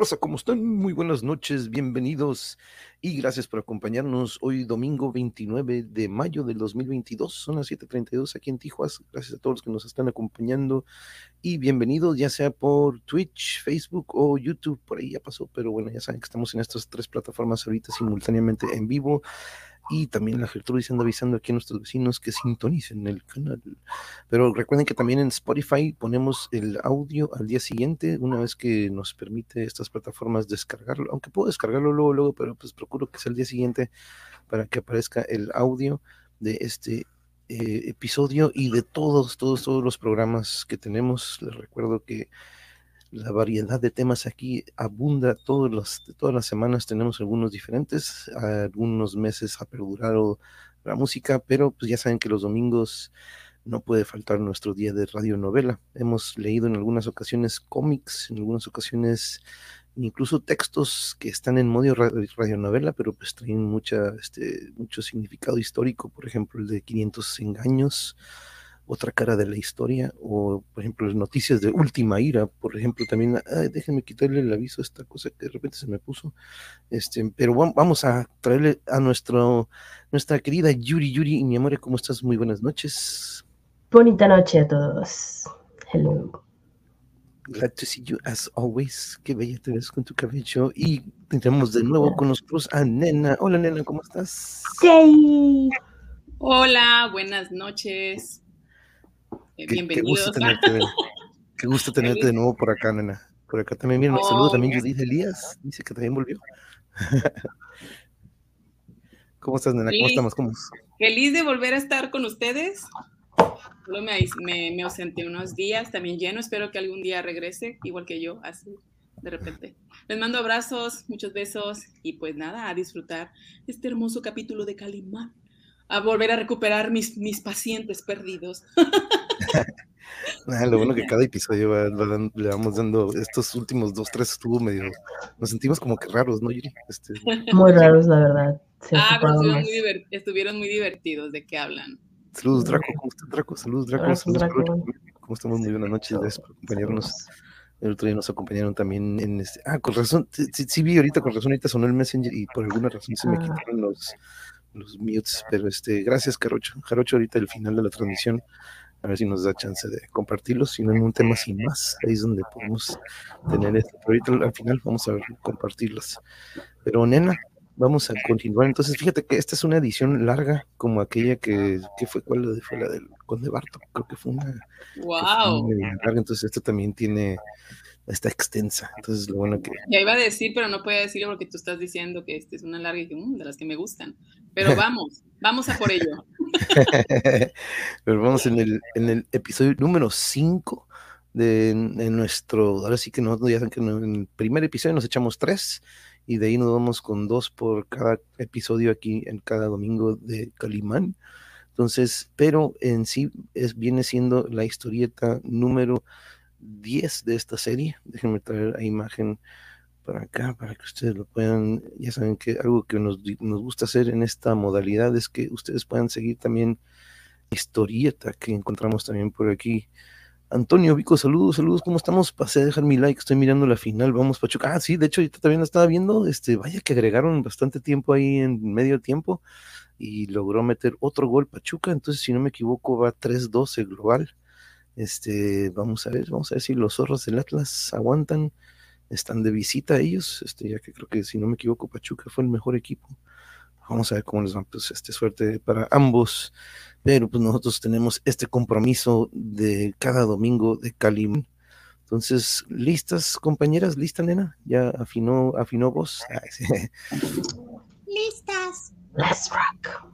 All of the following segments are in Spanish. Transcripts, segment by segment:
raza, ¿cómo están? Muy buenas noches, bienvenidos y gracias por acompañarnos hoy domingo 29 de mayo del 2022. Son las 7:32 aquí en Tijuas. Gracias a todos los que nos están acompañando y bienvenidos ya sea por Twitch, Facebook o YouTube. Por ahí ya pasó, pero bueno, ya saben que estamos en estas tres plataformas ahorita simultáneamente en vivo y también la Gertrudis anda avisando aquí a nuestros vecinos que sintonicen el canal. Pero recuerden que también en Spotify ponemos el audio al día siguiente, una vez que nos permite estas plataformas descargarlo, aunque puedo descargarlo luego, luego, pero pues procuro que sea el día siguiente para que aparezca el audio de este eh, episodio y de todos, todos, todos los programas que tenemos. Les recuerdo que la variedad de temas aquí abunda todos los, todas las semanas tenemos algunos diferentes algunos meses ha perdurado la música pero pues ya saben que los domingos no puede faltar nuestro día de radionovela. Hemos leído en algunas ocasiones cómics en algunas ocasiones incluso textos que están en modo radionovela pero pues traen mucha este mucho significado histórico por ejemplo el de 500 engaños otra cara de la historia, o por ejemplo las noticias de última ira, por ejemplo, también, ay, déjenme quitarle el aviso a esta cosa que de repente se me puso, este, pero vamos a traerle a nuestro, nuestra querida Yuri, Yuri, y mi amor, ¿cómo estás? Muy buenas noches. Bonita noche a todos. Hello. Glad to see you as always. Qué bella te ves con tu cabello. Y tendremos de nuevo con nosotros a Nena. Hola, Nena, ¿cómo estás? Yay. Hola, buenas noches. Bienvenidos. Qué, gusto tenerte, qué gusto tenerte de nuevo por acá, nena. Por acá también, mira, un saludo también Judith Elías, dice que también volvió. ¿Cómo estás, nena? ¿Cómo estamos? ¿Cómo? Feliz de volver a estar con ustedes. Solo me, me, me, ausenté unos días, también lleno. Espero que algún día regrese, igual que yo, así de repente. Les mando abrazos, muchos besos y pues nada, a disfrutar este hermoso capítulo de Calimán. A volver a recuperar mis, mis pacientes perdidos. Ah, lo bueno que cada episodio le vamos dando, estos últimos dos, tres estuvo medio, nos sentimos como que raros, ¿no, Yuri? Este... Muy raros, la verdad. ah, pero estuvieron muy, estuvieron muy, divertidos, ¿de qué hablan? Saludos, Draco, ¿cómo estás, Draco? Saludos, Draco. Saludos, Draco. ¿Cómo estamos? Muy buenas noches, gracias por acompañarnos. El otro día nos acompañaron también en este. Ah, con razón, sí, sí, vi ahorita, con razón, ahorita sonó el Messenger y por alguna razón se me ah. quitaron los, los mutes, pero este, gracias, Jarocho. Jarocho, ahorita el final de la transmisión a ver si nos da chance de compartirlos, si no en un tema sin más, ahí es donde podemos tener esto. Pero ahorita al final vamos a compartirlas. Pero nena, vamos a continuar. Entonces, fíjate que esta es una edición larga, como aquella que, que fue, ¿cuál fue la del Conde Barto? Creo que fue una, wow. larga. Entonces, esta también tiene, está extensa. Entonces, lo bueno que. Ya iba a decir, pero no podía decirlo porque tú estás diciendo que esta es una larga y que, mm, de las que me gustan. Pero vamos, vamos a por ello. Pero vamos en el, en el episodio número 5 de, nuestro, ahora sí que no, ya que en el primer episodio nos echamos tres y de ahí nos vamos con dos por cada episodio aquí en cada domingo de Calimán. Entonces, pero en sí es, viene siendo la historieta número 10 de esta serie. Déjenme traer la imagen para acá, para que ustedes lo puedan, ya saben que algo que nos, nos gusta hacer en esta modalidad es que ustedes puedan seguir también historieta que encontramos también por aquí. Antonio Vico, saludos, saludos, ¿cómo estamos? Pasé a dejar mi like, estoy mirando la final, vamos Pachuca. Ah, sí, de hecho, ahorita también la estaba viendo, este, vaya que agregaron bastante tiempo ahí en medio tiempo y logró meter otro gol Pachuca, entonces si no me equivoco va 3-12 global. Este, vamos a ver, vamos a ver si los zorros del Atlas aguantan están de visita ellos, este, ya que creo que si no me equivoco, Pachuca fue el mejor equipo. Vamos a ver cómo les va, pues este suerte para ambos. Pero pues nosotros tenemos este compromiso de cada domingo de Calim. Entonces, ¿listas, compañeras? ¿Lista, nena? ¿Ya afinó, afinó voz? Listas. Let's rock.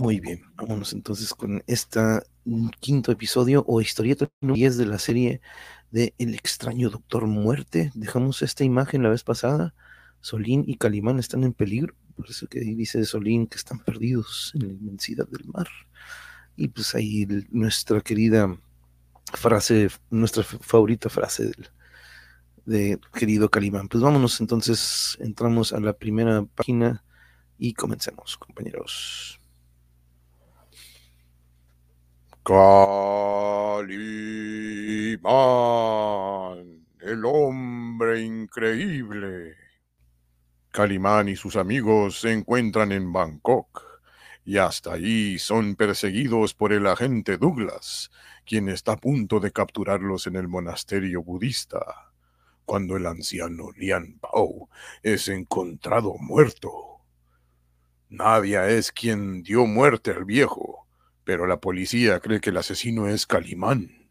Muy bien, vámonos entonces con este quinto episodio o historieta 10 de la serie de El extraño Doctor Muerte. Dejamos esta imagen la vez pasada. Solín y Calimán están en peligro. Por eso que dice Solín que están perdidos en la inmensidad del mar. Y pues ahí nuestra querida frase, nuestra favorita frase del, de querido Calimán. Pues vámonos entonces, entramos a la primera página y comencemos, compañeros. Calimán. El hombre increíble. Calimán y sus amigos se encuentran en Bangkok y hasta ahí son perseguidos por el agente Douglas, quien está a punto de capturarlos en el monasterio budista, cuando el anciano Lian Pao es encontrado muerto. Nadia es quien dio muerte al viejo, pero la policía cree que el asesino es Calimán,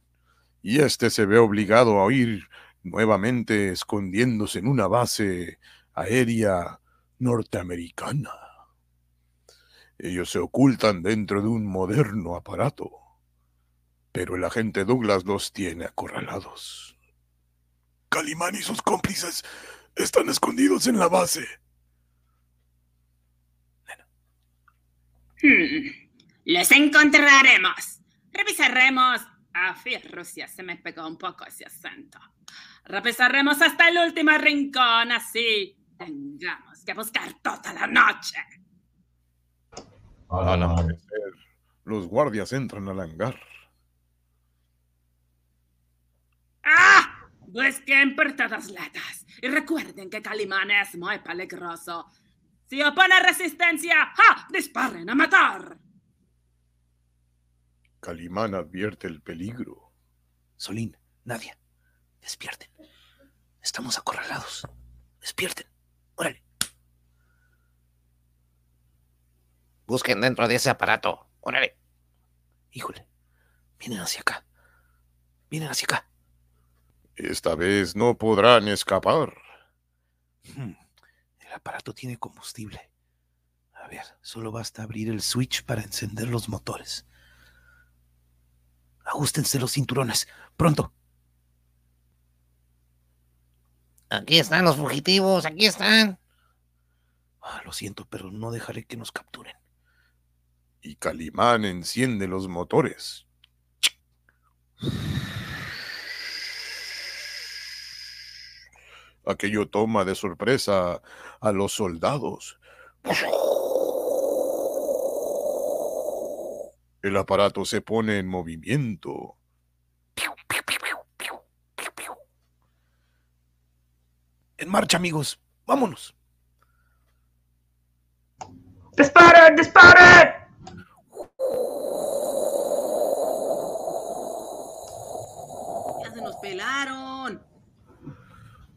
y este se ve obligado a huir nuevamente escondiéndose en una base aérea norteamericana. Ellos se ocultan dentro de un moderno aparato, pero el agente Douglas los tiene acorralados. Calimán y sus cómplices están escondidos en la base. Hmm, Les encontraremos. Revisaremos. Ah, Rusia se me pegó un poco ese acento. Revisaremos hasta el último rincón, así tengamos que buscar toda la noche. Al amanecer, los guardias entran al hangar. ¡Ah! Busquen por todas lados. Y recuerden que Calimán es muy peligroso. Si opone resistencia, ¡ja! ¡Disparen a matar! Calimán advierte el peligro. Solín, Nadia, despierten. Estamos acorralados. Despierten. Órale. Busquen dentro de ese aparato. Órale. Híjole. Vienen hacia acá. Vienen hacia acá. Esta vez no podrán escapar. Hmm, El aparato tiene combustible. A ver, solo basta abrir el switch para encender los motores. Ajustense los cinturones. Pronto. Aquí están los fugitivos, aquí están. Ah, lo siento, pero no dejaré que nos capturen. Y Calimán enciende los motores. Aquello toma de sorpresa a los soldados. El aparato se pone en movimiento. En marcha, amigos. Vámonos. ¡Disparen! ¡Disparen! ¡Ya se nos pelaron!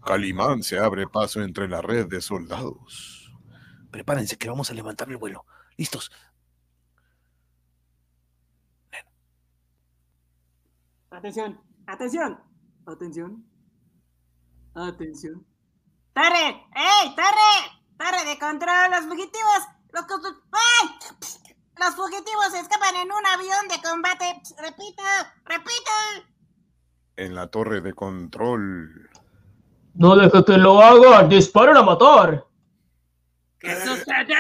Calimán se abre paso entre la red de soldados. Prepárense que vamos a levantar el vuelo. ¿Listos? Atención, atención, atención, atención. ¡Torre! ¡Ey, torre! ¡Torre de control! ¡Los fugitivos! ¡Los, ¡Ay! Los fugitivos escapan en un avión de combate. ¡Repito! ¡Repito! En la torre de control. No deje que lo haga. Disparen a matar. ¿Qué sucede?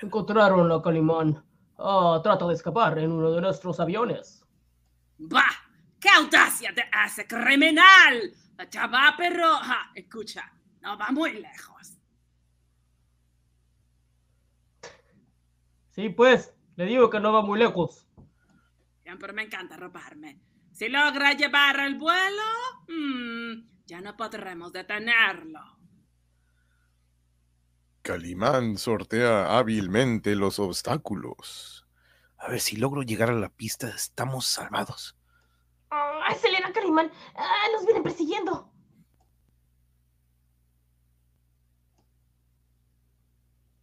Encontraron a Calimán. Ah, trata de escapar en uno de nuestros aviones. ¡Bah! ¡Qué audacia de ese criminal! Ya va, pero... ja, escucha, no va muy lejos. Sí, pues, le digo que no va muy lejos. Siempre me encanta robarme. Si logra llevar el vuelo, mm, ya no podremos detenerlo. Calimán sortea hábilmente los obstáculos. A ver, si logro llegar a la pista, estamos salvados. ¡Ah, Selena Calimán! ¡Ah, nos vienen persiguiendo!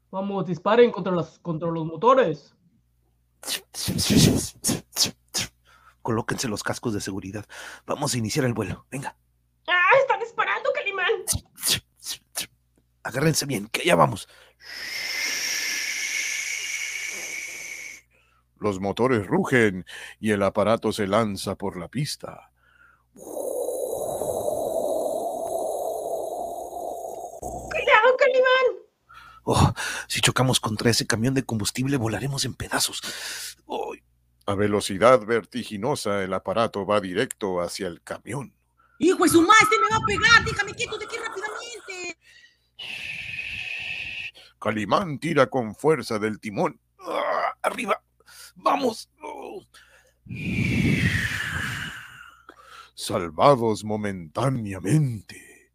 Vamos, disparen contra, las, contra los motores. Colóquense los cascos de seguridad. Vamos a iniciar el vuelo. Venga. ¡Ah, están disparando, Calimán! Agárrense bien, que ya vamos. Los motores rugen y el aparato se lanza por la pista. ¡Cuidado, Calimán! Oh, si chocamos contra ese camión de combustible, volaremos en pedazos. Oh, A velocidad vertiginosa, el aparato va directo hacia el camión. ¡Hijo de su madre, se me va a pegar! ¡Déjame quieto de aquí rápidamente! Calimán tira con fuerza del timón. ah, arriba. Vamos. Oh. Salvados momentáneamente.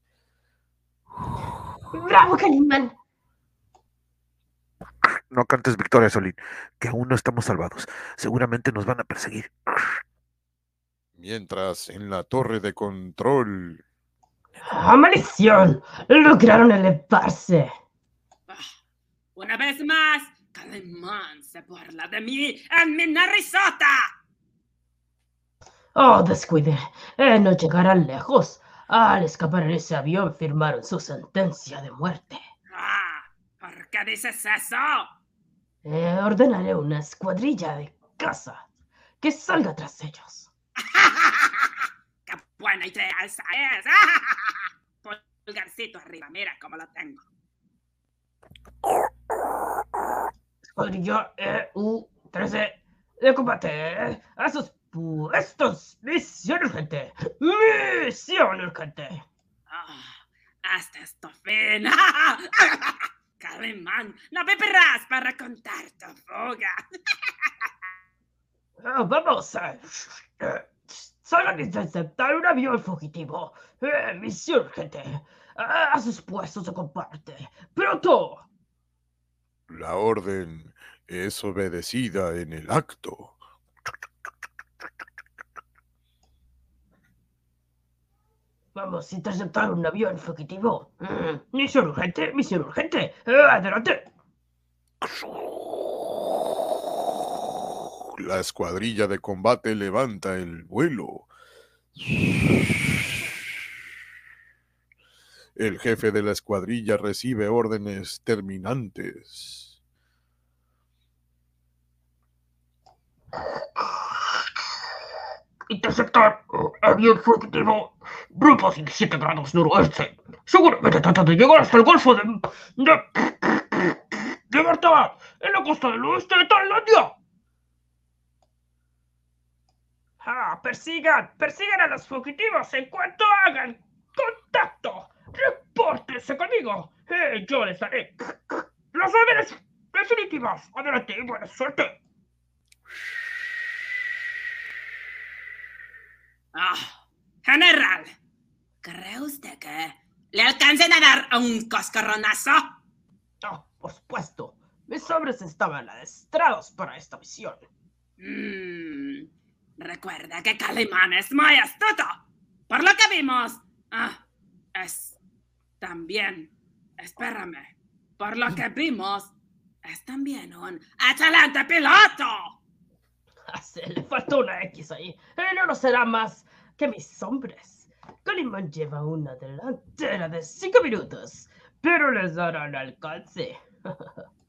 ¡Bravo, Calimán! No cantes victoria, Solín, que aún no estamos salvados. Seguramente nos van a perseguir. Mientras en la torre de control ¡Ah, maldición! Lograron elevarse. Una vez más, Calimán se burla de mí en mi narizota. Oh, descuide. Eh, no llegarán lejos. Al escapar en ese avión firmaron su sentencia de muerte. Ah, ¿Por qué dices eso? Eh, ordenaré una escuadrilla de caza que salga tras ellos. ¡Qué buena idea esa es! Pulgarcito arriba, mira cómo lo tengo. Escuadrilla EU-13 de combate a sus puestos. Misión urgente. Misión urgente. Ah, hasta esto fin. Calimán, no beberás para contar tu fuga. Ah, vamos a... eh, a interceptar un avión fugitivo. Eh, misión urgente. A sus puestos de combate. ¡Pronto! la orden es obedecida en el acto. Vamos a interceptar un avión fugitivo. Mm, Misión urgente, misión urgente. Eh, adelante. La escuadrilla de combate levanta el vuelo. El jefe de la escuadrilla recibe órdenes terminantes. Interceptar uh, avión fugitivo. Grupo 57 grados noroeste. Seguramente trata de llegar hasta el Golfo de... de... de en la costa del oeste de Tailandia. Ah, persigan, persigan a los fugitivos en cuanto hagan contacto. Repórtense conmigo. Eh, yo les daré las órdenes definitivas. Adelante y buena suerte. Ah, general, ¿cree usted que le alcancen a dar un coscorronazo? Ah, por supuesto. Mis hombres estaban adestrados para esta misión. Mm, recuerda que Calimán es muy astuto. Por lo que vimos. Ah, es también. Espérame. Por lo que vimos, es también un excelente piloto. Se le faltó una X ahí. Eh, no será más que mis hombres. Calimán lleva una delantera de cinco minutos, pero les darán alcance.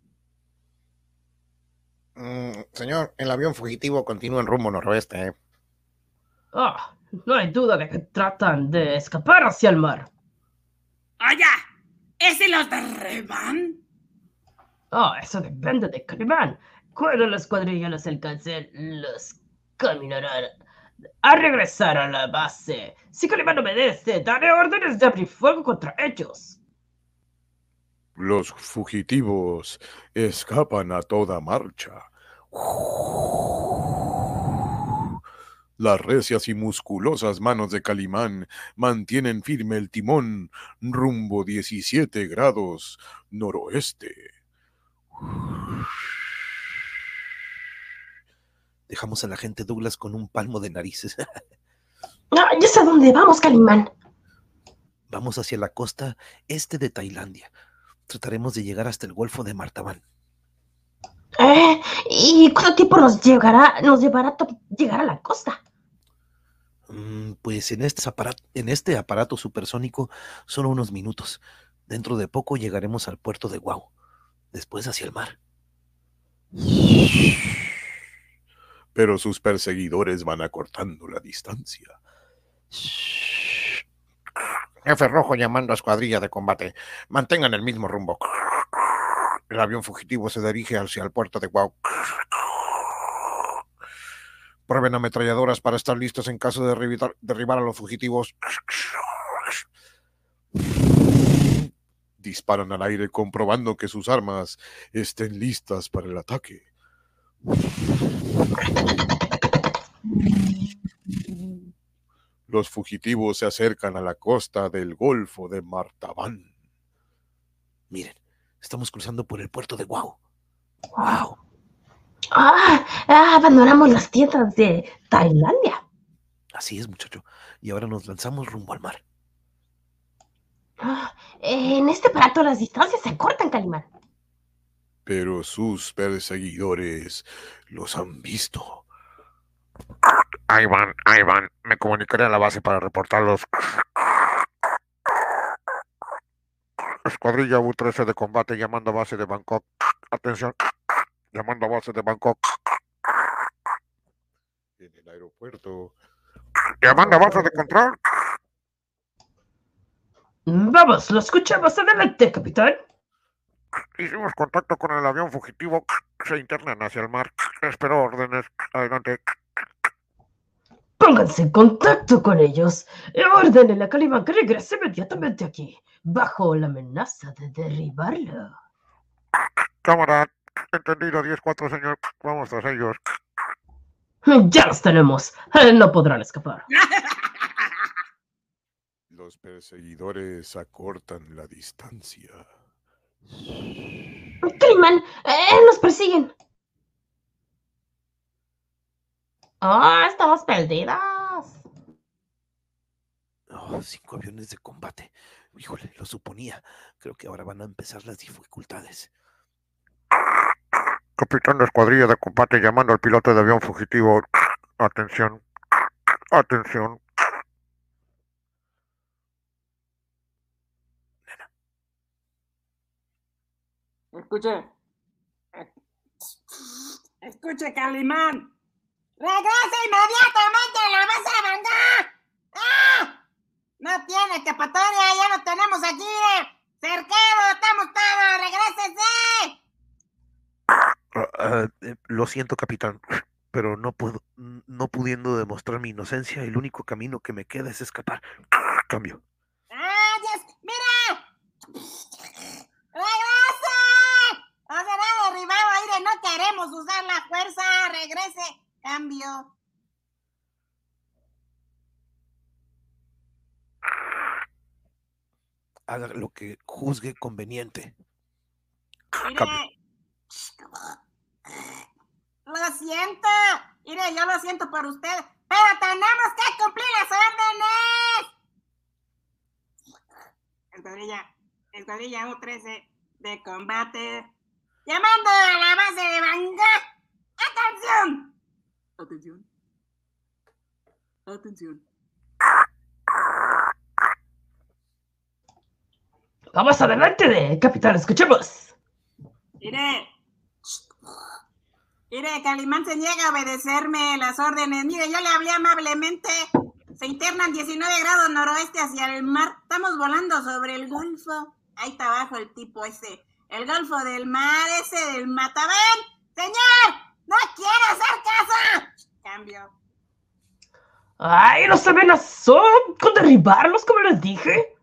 Mm, señor, el avión fugitivo continúa en rumbo noroeste. ¿eh? Ah, no hay duda de que tratan de escapar hacia el mar. Oye, ¿y si los derriban? Ah, eso depende de Calimán. Cuando la escuadrilla los alcance, los caminarán a regresar a la base. Si Calimán obedece, daré órdenes de abrir fuego contra ellos. Los fugitivos escapan a toda marcha. Las recias y musculosas manos de Calimán mantienen firme el timón rumbo 17 grados noroeste. Dejamos a la gente Douglas con un palmo de narices. Ah, ya sé a dónde vamos, Calimán. Vamos hacia la costa este de Tailandia. Trataremos de llegar hasta el Golfo de Martaban. Eh, ¿Y cuánto tiempo nos llegará, nos llevará llegar a la costa? Mm, Pues en este, aparato, en este aparato supersónico solo unos minutos. Dentro de poco llegaremos al puerto de Guau. Después hacia el mar. Pero sus perseguidores van acortando la distancia. Jefe Rojo llamando a escuadrilla de combate. Mantengan el mismo rumbo. El avión fugitivo se dirige hacia el puerto de Guau. Prueben ametralladoras para estar listos en caso de derribar, derribar a los fugitivos. Disparan al aire comprobando que sus armas estén listas para el ataque. Los fugitivos se acercan a la costa del Golfo de Martabán. Miren, estamos cruzando por el puerto de Guau. ¡Wow! Ah, ah, abandonamos las tiendas de Tailandia. Así es, muchacho. Y ahora nos lanzamos rumbo al mar. Ah, en este plato las distancias se cortan, Calimán. Pero sus perseguidores los han visto. Ahí van, ahí van. Me comunicaré a la base para reportarlos. Escuadrilla U-13 de combate llamando a base de Bangkok. Atención. Llamando a base de Bangkok. En el aeropuerto, Llamando a base de control. Vamos, lo escuchamos. Adelante, capitán. Hicimos contacto con el avión fugitivo. Se internan hacia el mar. Espero órdenes. Adelante. Pónganse en contacto con ellos. E ordenen a Calimán que regrese inmediatamente aquí, bajo la amenaza de derribarlo. Cámara. Entendido 10-4, señor. Vamos tras ellos. Ya los tenemos. No podrán escapar. los perseguidores acortan la distancia. Calimán, eh, nos persiguen. Ah, estamos perdidas. Oh, cinco aviones de combate. Híjole, lo suponía. Creo que ahora van a empezar las dificultades. Capitán de escuadrilla de combate llamando al piloto de avión fugitivo. Atención. Atención. Escuche. Escuche, Calimán. ¡Regrese inmediatamente a la base de Bangkok! ¡Ah! No tiene escapatoria, ya lo tenemos aquí. eh. Cercado, estamos todos. ¡Regrésese! Ah, ah, eh, lo siento, capitán, pero no puedo, no pudiendo demostrar mi inocencia, el único camino que me queda es escapar. Cambio. ¡Ah, Dios! ¡Mira! ¡Regrese! ¡No será derribado, aire! No queremos usar la fuerza. ¡Regrese! Cambio. Haga lo que juzgue conveniente. Mire. Lo siento. Mire, yo lo siento por usted. Pero tenemos que cumplir las órdenes. Escuadrilla, escuadrilla U-13 de combate. Llamando a la base de Bangkok. ¡Atención! Atención. Atención. Vamos adelante, de capitán. Escuchemos. Mire. Mire, Calimán se niega a obedecerme las órdenes. Mire, yo le hablé amablemente. Se internan 19 grados noroeste hacia el mar. Estamos volando sobre el golfo. Ahí está abajo el tipo ese. El golfo del mar, ese del Matabán. ¡Señor! ¡No quiere hacer caso! Cambio. ¡Ay, nos amenazó con derribarlos, como les dije!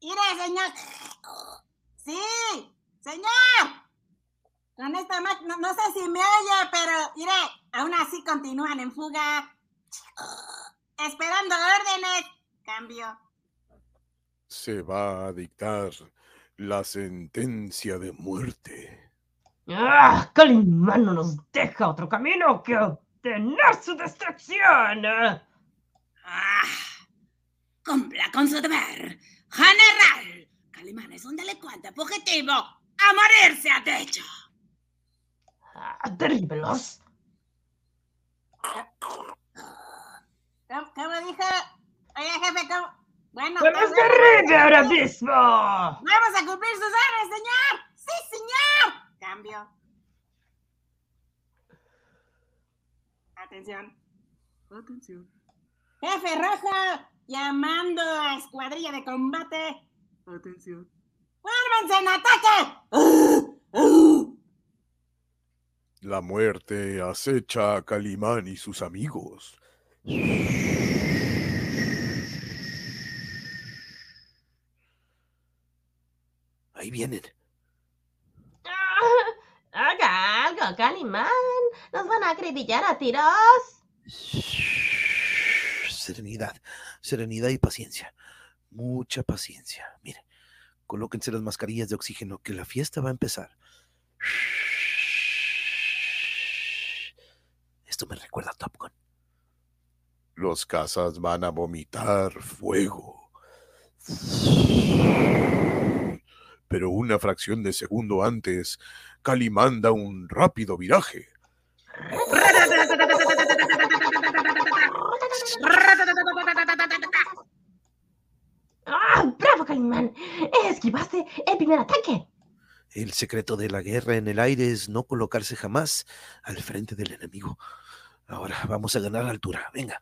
Mire, señor. Sí, señor. Con esta máquina, no, no sé si me oye, pero mire, aún así continúan en fuga. Esperando órdenes. Cambio. Se va a dictar la sentencia de muerte. ¡Ah! Calimán no nos deja otro camino que obtener su destrucción. Ah, cumpla con su deber. General, Calimán es un delincuente fugitivo. A morirse ha dicho. Ah, derríbelos. ¿Cómo, cómo dijo? Oye, jefe, ¿cómo? Bueno, ¡Que los pues, derribe ahora mismo! Vamos a cumplir sus órdenes, señor. Sí, señor. Cambio. Atención. Atención. Jefe Rojo, llamando a escuadrilla de combate. Atención. ¡Fórmense en ataque! La muerte acecha a Calimán y sus amigos. Ahí vienen. Calimán. Nos van a acribillar a tiros. Serenidad, serenidad y paciencia. Mucha paciencia. Mire, colóquense las mascarillas de oxígeno, que la fiesta va a empezar. Esto me recuerda a Top Gun. Los cazas van a vomitar fuego. Pero una fracción de segundo antes, Calimán da un rápido viraje. ¡Ah, bravo, Calimán! Esquivaste el primer ataque. El secreto de la guerra en el aire es no colocarse jamás al frente del enemigo. Ahora vamos a ganar altura. Venga.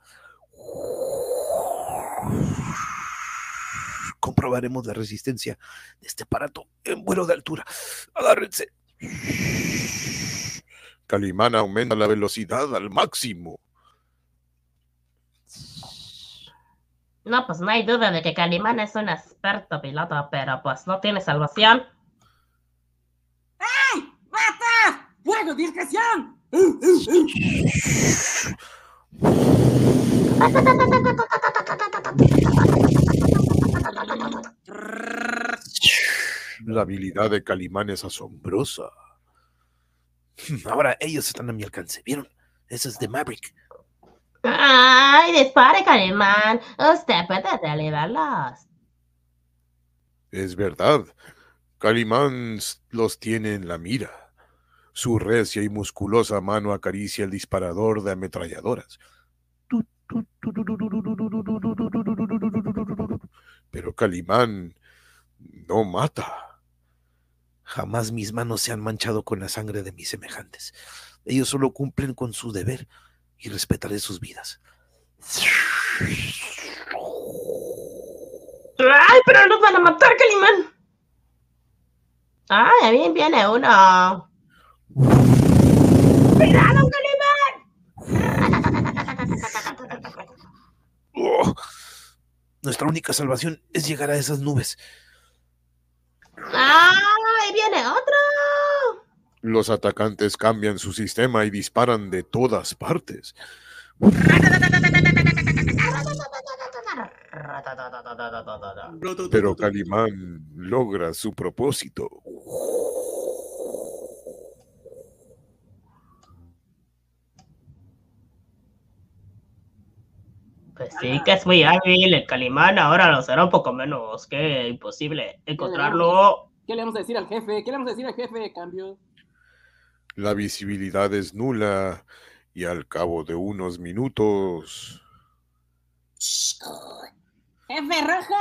Comprobaremos la resistencia de este aparato en vuelo de altura. Agárrense. Calimán aumenta la velocidad al máximo. No, pues no hay duda de que Calimán es un experto piloto, pero pues no tiene salvación. ¡Ey! ¡Basta! ¡Fuego, discreción! La habilidad de Calimán es asombrosa. Ahora ellos están a mi alcance. ¿Vieron? Eso es de Maverick. ¡Ay, dispare, Calimán! Usted puede derribarlos. Es verdad. Calimán los tiene en la mira. Su recia y musculosa mano acaricia el disparador de ametralladoras. Pero Calimán no mata. Jamás mis manos se han manchado con la sangre de mis semejantes. Ellos solo cumplen con su deber y respetaré sus vidas. ¡Ay, pero nos van a matar, Calimán! ¡Ay, a mí viene uno! ¡Cuidado, Oh, nuestra única salvación es llegar a esas nubes. ¡Ay, viene otro! Los atacantes cambian su sistema y disparan de todas partes. Pero Calimán logra su propósito. Pues sí que es muy hábil el Calimán, ahora lo será un poco menos, que imposible encontrarlo. ¿Qué le vamos a decir al jefe? ¿Qué le vamos a decir al jefe? Cambio. La visibilidad es nula y al cabo de unos minutos... ¡Jefe rojo!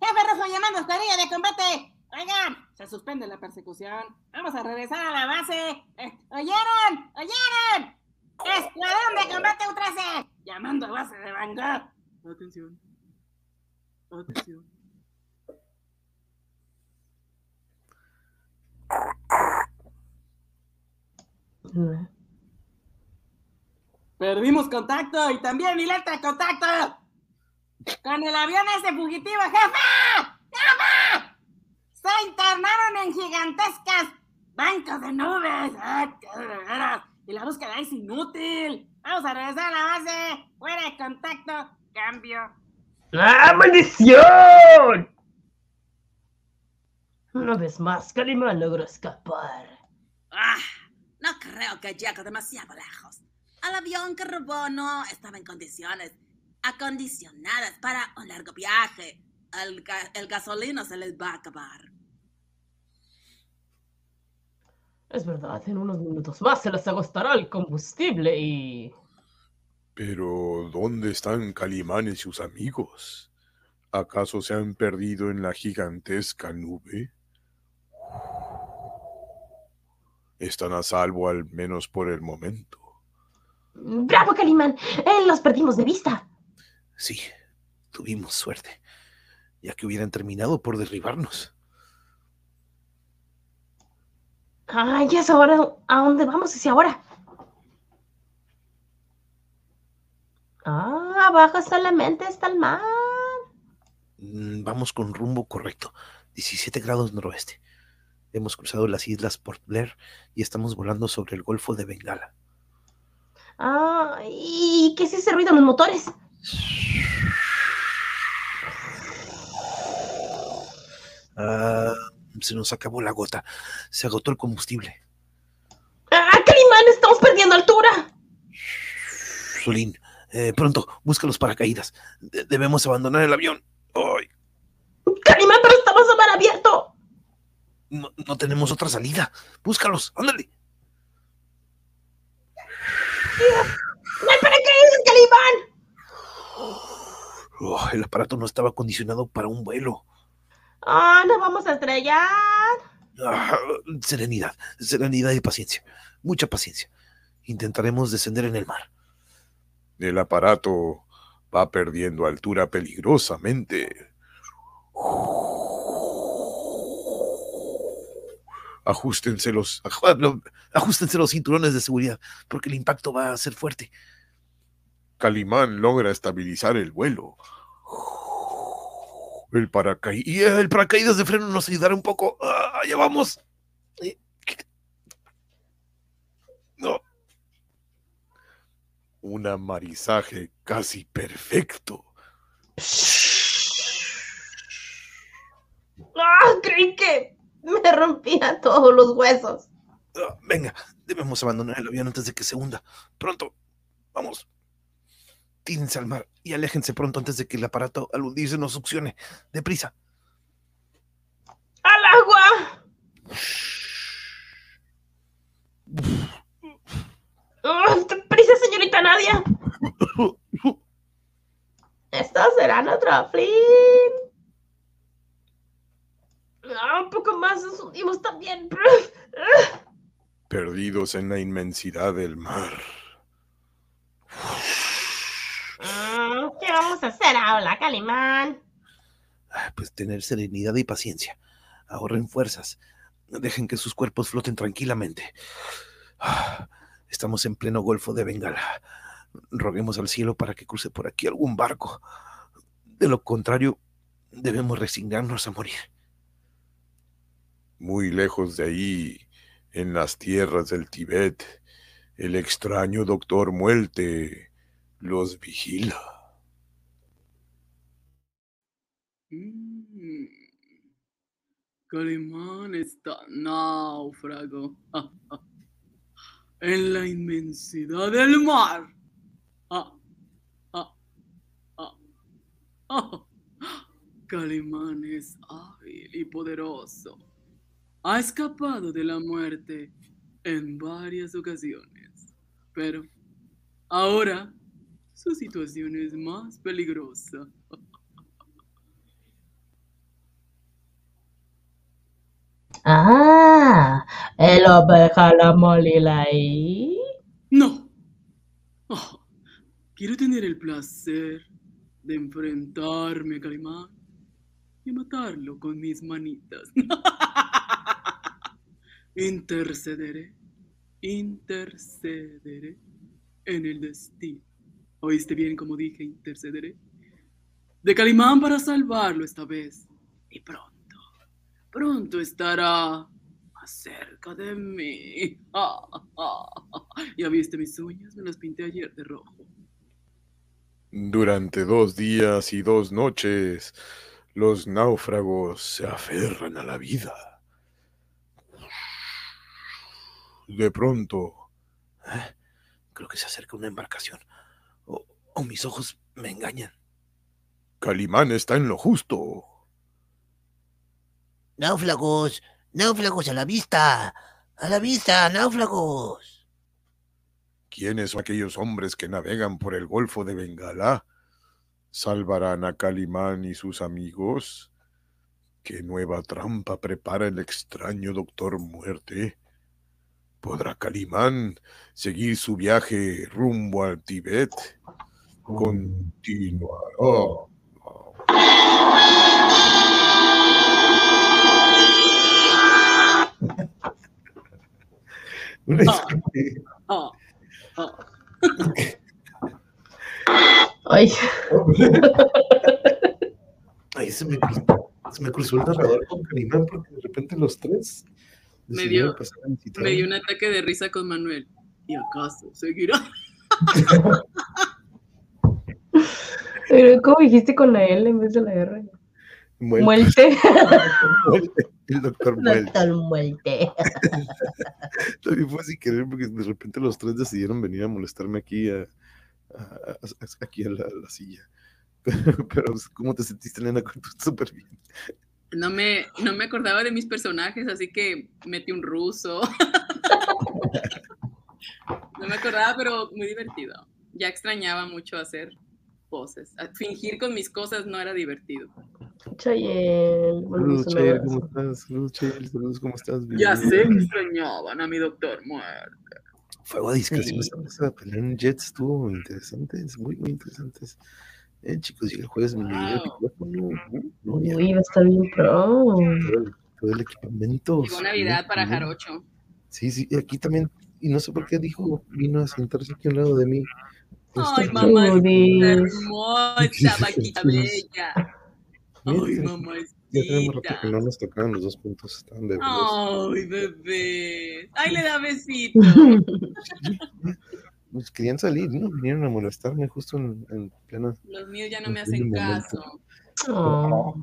¡Jefe rojo llamando a escuadrilla de combate! Oigan, se suspende la persecución. Vamos a regresar a la base. Eh, ¿Oyeron? ¿Oyeron? ¡Escuadrón de combate U-13! Llamando a base de Bangkok. Atención. Atención. Perdimos contacto y también de contacto. Con el avión ese fugitivo, jefe. ¡Jefe! Se internaron en gigantescas bancos de nubes. ¡Ah, qué de veras! Y la búsqueda es inútil. Vamos a regresar a la base. Fuera de contacto. Cambio. ¡Ah, maldición! Una vez más, Calimán logró escapar. Ah, no creo que llegue demasiado lejos. El avión que robó no estaba en condiciones acondicionadas para un largo viaje. El, ga- el gasolina se les va a acabar. Es verdad, en unos minutos más se les agostará el combustible y... Pero ¿dónde están Calimán y sus amigos? ¿Acaso se han perdido en la gigantesca nube? Están a salvo al menos por el momento. ¡Bravo, Calimán! Eh, los perdimos de vista. Sí, tuvimos suerte, ya que hubieran terminado por derribarnos. Ay, ya es ahora. ¿A dónde vamos hacia ahora? Ah, abajo solamente está el mar. Mm, Vamos con rumbo correcto, 17 grados noroeste. Hemos cruzado las islas Port Blair y estamos volando sobre el Golfo de Bengala. Ah, ¿y qué es ese ruido en los motores? Ah, se nos acabó la gota. Se agotó el combustible. ¡Ah, Calimán! ¡Estamos perdiendo altura! Solín, eh, pronto, busca los paracaídas. De- debemos abandonar el avión. Ay, ¡Calimán, pero estamos a mar abierto! no, no tenemos otra salida. Búscalos, ándale. ¡No hay paracaídas, Calimán! Oh, el aparato no estaba acondicionado para un vuelo. ¡Ah, nos vamos a estrellar! Ah, serenidad, serenidad y paciencia. Mucha paciencia. Intentaremos descender en el mar. El aparato va perdiendo altura peligrosamente. Ajustense los, lo- Ajustense los cinturones de seguridad, porque el impacto va a ser fuerte. Calimán logra estabilizar el vuelo. El paracaídas. Y el paracaídas de freno nos ayudará un poco. Ah, allá vamos. Eh, No, Un amarizaje casi perfecto. ¡Ah, creí que me rompía todos los huesos! ah, venga, debemos abandonar el avión antes de que se hunda. Pronto, vamos. Tírense al mar y aléjense pronto antes de que el aparato al hundirse nos succione. Deprisa. ¡Al agua! ¡Ah, ¡Prisa, señorita Nadia! Esto será nuestro fin. Ah, un poco más nos hundimos también. Perdidos en la inmensidad del mar. ¿Qué vamos a hacer ahora, Calimán? Ah, Pues tener serenidad y paciencia. Ahorren fuerzas. Dejen que sus cuerpos floten tranquilamente. Ah, Estamos en pleno Golfo de Bengala. Roguemos al cielo para que cruce por aquí algún barco. De lo contrario, debemos resignarnos a morir. Muy lejos de ahí, en las tierras del Tibet, el extraño doctor Muelte los vigila. Mm. Calimán está náufrago. en la inmensidad del mar. Ah, ah, ah, es hábil y poderoso. Ha escapado de la muerte en varias ocasiones, pero ahora su situación es más peligrosa. Ah, el oveja la molilai. No. Oh, quiero tener el placer de enfrentarme a Calimán y matarlo con mis manitas. intercederé, intercederé en el destino. ¿Oíste bien como dije intercederé? De Calimán para salvarlo esta vez. Y pronto, pronto estará más cerca de mí. ¿Ya viste mis uñas? Me las pinté ayer de rojo. Durante dos días y dos noches, los náufragos se aferran a la vida. De pronto, Ah, Creo que se acerca una embarcación. O, o mis ojos me engañan. Calimán está en lo justo. Náufragos, náufragos a la vista, a la vista, náufragos. ¿Quiénes son aquellos hombres que navegan por el Golfo de Bengala? ¿Salvarán a Calimán y sus amigos? ¿Qué nueva trampa prepara el extraño Doctor Muerte? ¿Podrá Calimán seguir su viaje rumbo al Tíbet? Continuará. Una disculpe. Ah, ah. Ay, Ay, se me, cruzó- se me cruzó el narrador con Calimán porque de repente los tres Me dio- pasar a visitar. Me dio un ataque de risa con Manuel. ¿Y acaso seguirá? Pero, ¿Cómo dijiste con la L en vez de la R? Muelte. Muelte. Muelte. El doctor Muelte. Doctor Muelte. También fue sin querer porque de repente los tres decidieron venir a molestarme aquí a, a- a- aquí a la, silla. Pero, pero, ¿cómo te sentiste, Elena? Súper bien. No me, no me acordaba de mis personajes, así que metí un ruso. no me acordaba, pero muy divertido. Ya extrañaba mucho hacer poses. A- Fingir con mis cosas no era divertido. Chayel. Saludos, Chayel. ¿cómo estás? Saludos, Chayel, saludos, ¿cómo estás? Ya sé que extrañaban a mi doctor muerto. Fuego a discreción, Sí. esa pelea en Jets estuvo interesante, muy, muy interesantes. Eh, chicos, y el jueves me Wow. micrófono, no, ya, Uy, va a estar bien pro. todo, el, equipamiento. Llegó Navidad para Jarocho. Jarocho. Sí, sí, y aquí también, y no sé por qué dijo, vino a sentarse aquí a un lado de mí. Ay, mamá, hermosa, vaquita bella. Ay, mamá, Ya tenemos rato que no nos tocaron los dos puntos, estaban bebidos. Ay, bebé. Ay, le da besito. Pues querían salir, ¿no? Vinieron a molestarme justo en, en plena. Los míos ya no me En hacen caso. Oh.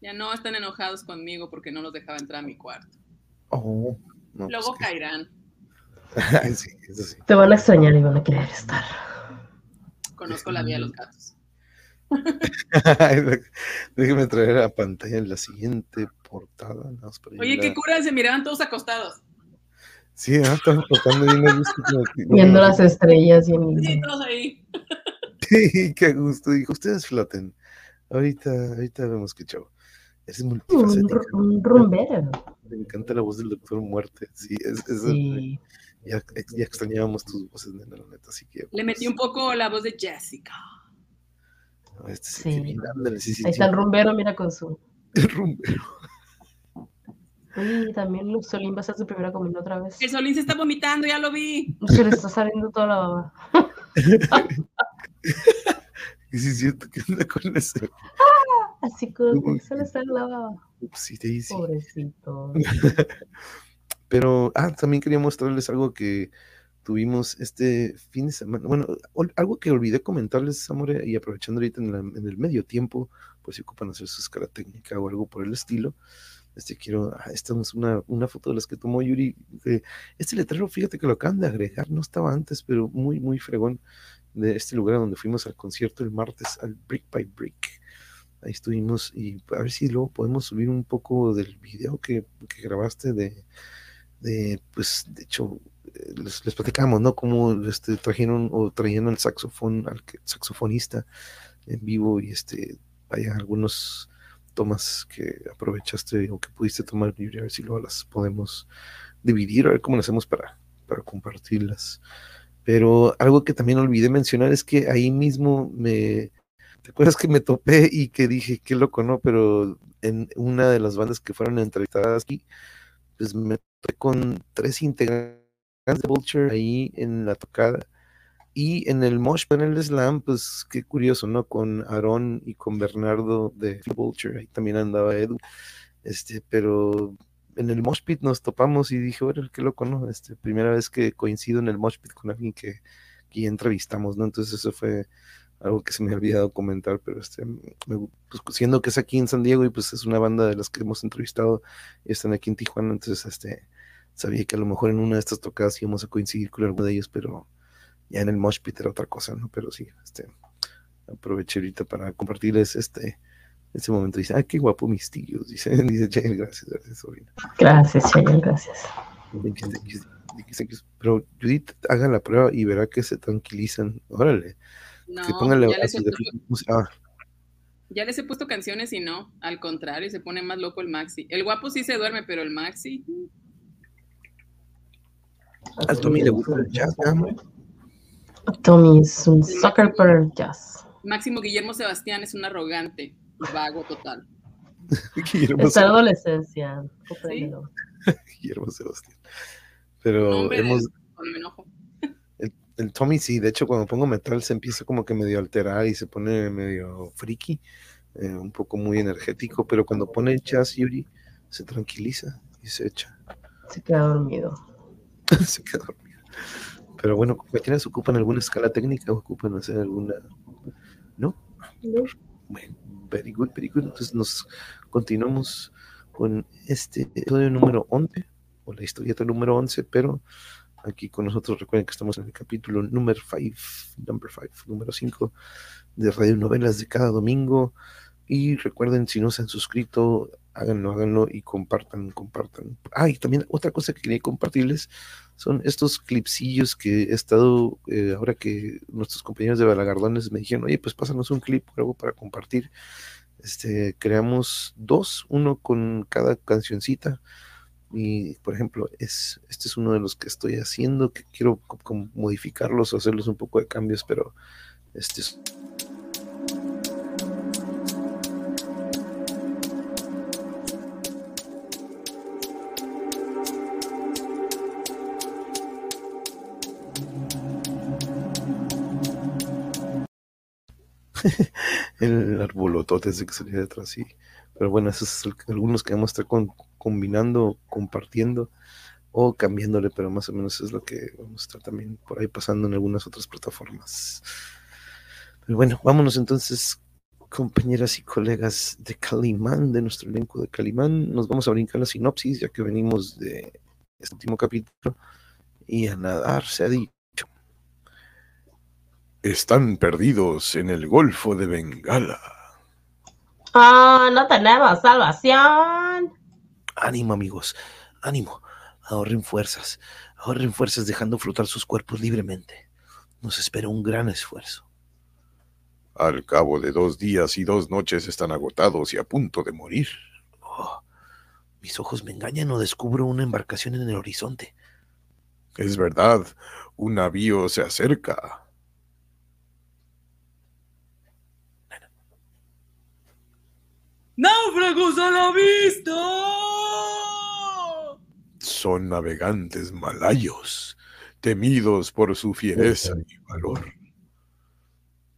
Ya no están enojados conmigo porque no los dejaba entrar a mi cuarto. Oh, no, Luego pues que- caerán. Ay, sí, eso sí. te van a extrañar y van a querer estar. Conozco la vida de los gatos. Déjeme traer a pantalla en la siguiente portada. Oye, qué cura, se miraban todos acostados. Sí, ah, estamos tocando bien a gusto. Viendo las estrellas y en Sí, todos ahí. Sí, qué gusto. Dijo, ustedes floten. Ahorita, ahorita vemos qué chavo. Es un, multifacética. ru- un rumbero. Me encanta la voz del doctor Muerte. Sí, es, es- Sí. Ya, ya extrañábamos tus voces, nena, la neta. Así que. Le metí un poco la voz de Jessica. pues, Este sí, ándale, Ahí está el rumbero, mira con su. El rumbero. Uy, también Solín va a hacer su primera comida otra vez. El Solín se está vomitando, ya lo vi. Se le está saliendo toda la baba. Y sí, siento que anda con ese. Así como se le sale la baba. Sí, sí, sí. Pobrecito. Pero, ah, también quería mostrarles algo que tuvimos este fin de semana. Bueno, algo que olvidé comentarles, Amore, y aprovechando ahorita en, la- en el medio tiempo, pues si ocupan hacer su escala técnica o algo por el estilo. Este quiero, ah, esta es una, una foto de las que tomó Yuri. de- este letrero, fíjate que lo acaban de agregar, no estaba antes, pero muy, muy fregón de este lugar donde fuimos al concierto el martes, al Brick by Brick. Ahí estuvimos y a ver si luego podemos subir un poco del video que, que grabaste de, de, pues, de hecho, eh, les, platicamos, ¿no? Cómo este, trajeron o traían al saxofón, al saxofonista en vivo y este, vaya, algunos tomas que aprovechaste o que pudiste tomar y a ver si luego las podemos dividir, a ver cómo lo hacemos para, para compartirlas. Pero algo que también olvidé mencionar es que ahí mismo me, ¿te acuerdas que me topé y que dije, qué loco, ¿no? Pero en una de las bandas que fueron entrevistadas aquí, pues me topé con tres integrantes de Vulture ahí en la tocada. Y en el Mosh Pit, en el Slam, pues qué curioso, ¿no? Con Aaron y con Bernardo de Vulture, ahí también andaba Edu. Este, pero en el Mosh Pit nos topamos y dije, bueno, qué loco, ¿no? Este, primera vez que coincido en el Mosh Pit con alguien que, que entrevistamos, ¿no? Entonces eso fue algo que se me ha olvidado comentar, pero este, me- pues, siendo que es aquí en San Diego y pues es una banda de las que hemos entrevistado y están aquí en Tijuana, entonces este, sabía que a lo mejor en una de estas tocadas íbamos a coincidir con alguno de ellos, pero ya en el Mosh Pit era otra cosa, ¿no? Pero sí, este, aproveché ahorita para compartirles este, este momento. Dice, ah, qué guapo mis tíos, dice, dice gracias, gracias, sobrina. Gracias, Chayel, gracias. Pero Judith, haga la prueba y verá que se tranquilizan. Órale, No, que póngale ya les, he de- puesto, ah, ya les he puesto canciones y no, al contrario, se pone más loco el Maxi. El guapo sí se duerme, pero el Maxi, al Tommy le gusta el jazz, ¿no? Tommy es un sucker para el jazz. Máximo Guillermo Sebastián es un arrogante, vago total. Sebastián, adolescencia. Guillermo Sebastián. Pero hemos, Cuando me enojo. El Tommy sí, de hecho cuando pongo metal se empieza como que medio a alterar y se pone medio friki, eh, un poco muy energético, pero cuando pone jazz Yuri se tranquiliza y se echa, Se queda dormido. se queda dormido. Pero bueno, compañeras, ¿ocupan alguna escala técnica? ¿Ocupan hacer alguna...? ¿No? Bueno, very good, very good. Entonces nos continuamos con este episodio número 11, o la historieta número 11, pero aquí con nosotros recuerden que estamos en el capítulo número 5, number 5, número 5 de Radio Novelas de cada domingo. Y recuerden, si no se han suscrito, háganlo, háganlo y compartan, compartan. Ah, y también otra cosa que quería compartirles son estos clipsillos que he estado, eh, ahora que nuestros compañeros de Balagardones me dijeron, oye, pues pásanos un clip o algo para compartir. Este, creamos dos, uno con cada cancioncita. Y, por ejemplo, es, este es uno de los que estoy haciendo, que quiero modificarlos o hacerlos un poco de cambios, pero este es el arbolotote ese que salía detrás, sí. Pero bueno, esos son algunos que vamos a estar con- combinando, compartiendo o cambiándole, pero más o menos es lo que vamos a estar también por ahí pasando en algunas otras plataformas. Pero bueno, vámonos entonces, compañeras y colegas de Calimán, de nuestro elenco de Calimán. Nos vamos a brincar la sinopsis, ya que venimos de este último capítulo. Y a nadar, se ha dicho. Están perdidos en el Golfo de Bengala. Ah, no tenemos salvación. Ánimo, amigos, ánimo. Ahorren fuerzas, ahorren fuerzas dejando flotar sus cuerpos libremente. Nos espera un gran esfuerzo. Al cabo de dos días y dos noches están agotados y a punto de morir. Oh, mis ojos me engañan o descubro una embarcación en el horizonte. Es verdad, un navío se acerca. ¡Náufragos a la vista! Son navegantes malayos, temidos por su fiereza y valor.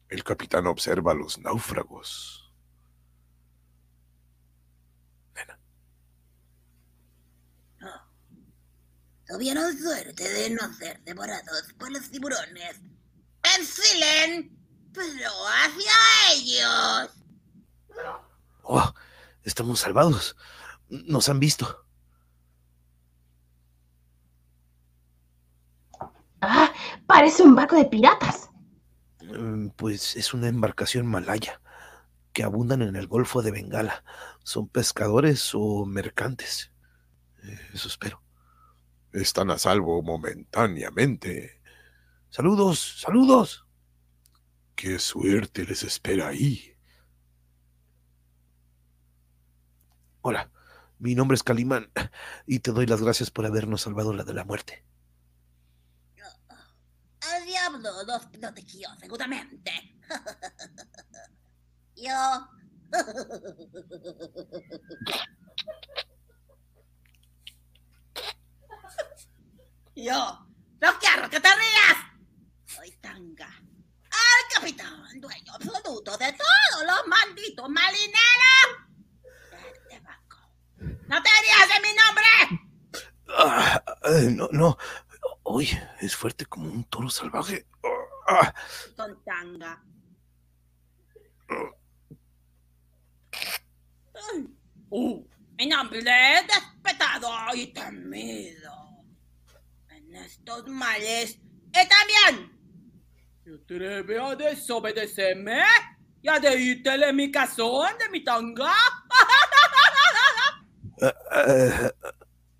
El capitán observa a los náufragos. Tuvieron suerte de no ser devorados por los tiburones. ¡Enfilen! ¡Pero hacia ellos! Oh, estamos salvados. Nos han visto. Ah, parece un barco de piratas. Mm, Pues es una embarcación malaya que abundan en el Golfo de Bengala. ¿Son pescadores o mercantes? Eh, Eso espero. Están a salvo momentáneamente. Saludos, saludos. Qué suerte les espera ahí. Hola, mi nombre es Calimán y te doy las gracias por habernos salvado la de la muerte. ¡Al diablo los protegió seguramente! Yo... Yo... ¡No quiero que te rías! Soy Tanga. El capitán, dueño absoluto de todos los malditos marineros. ¡No te rías de mi nombre! Ah, no, no. Uy, es fuerte como un toro salvaje. Ah, con tanga. Uh, mi nombre es respetado y temido. En estos males y también ¿Te atreves a desobedecerme? ¿Y a decirte mi cazón de mi tanga? ah, ah,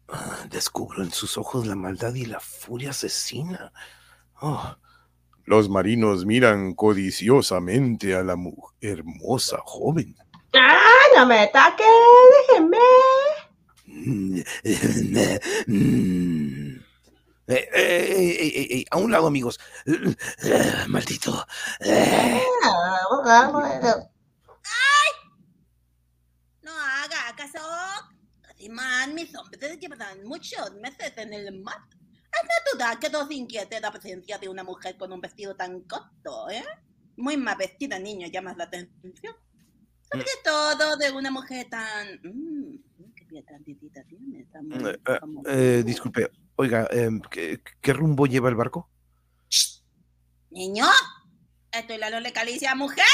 ah, descubro en sus ojos la maldad y la furia asesina. Oh, Los marinos miran codiciosamente a la hermosa joven. Ah, no me ataque, déjenme. Eh, eh, eh, eh, eh, a un lado, amigos. Eh, Maldito. Eh, no haga caso. Casimán, mis hombres llevarán muchos meses en el mar. Es natural que nos inquiete la presencia de una mujer con un vestido tan corto, ¿eh? Muy mal vestida, niño, llamas la atención. Sobre todo de una mujer tan... Mm, qué piel tan titita tiene, tan eh, eh, como- eh, disculpe, Oiga, em, ¿qué, qué rumbo lleva el barco? Niño, estoy la localicia mujer.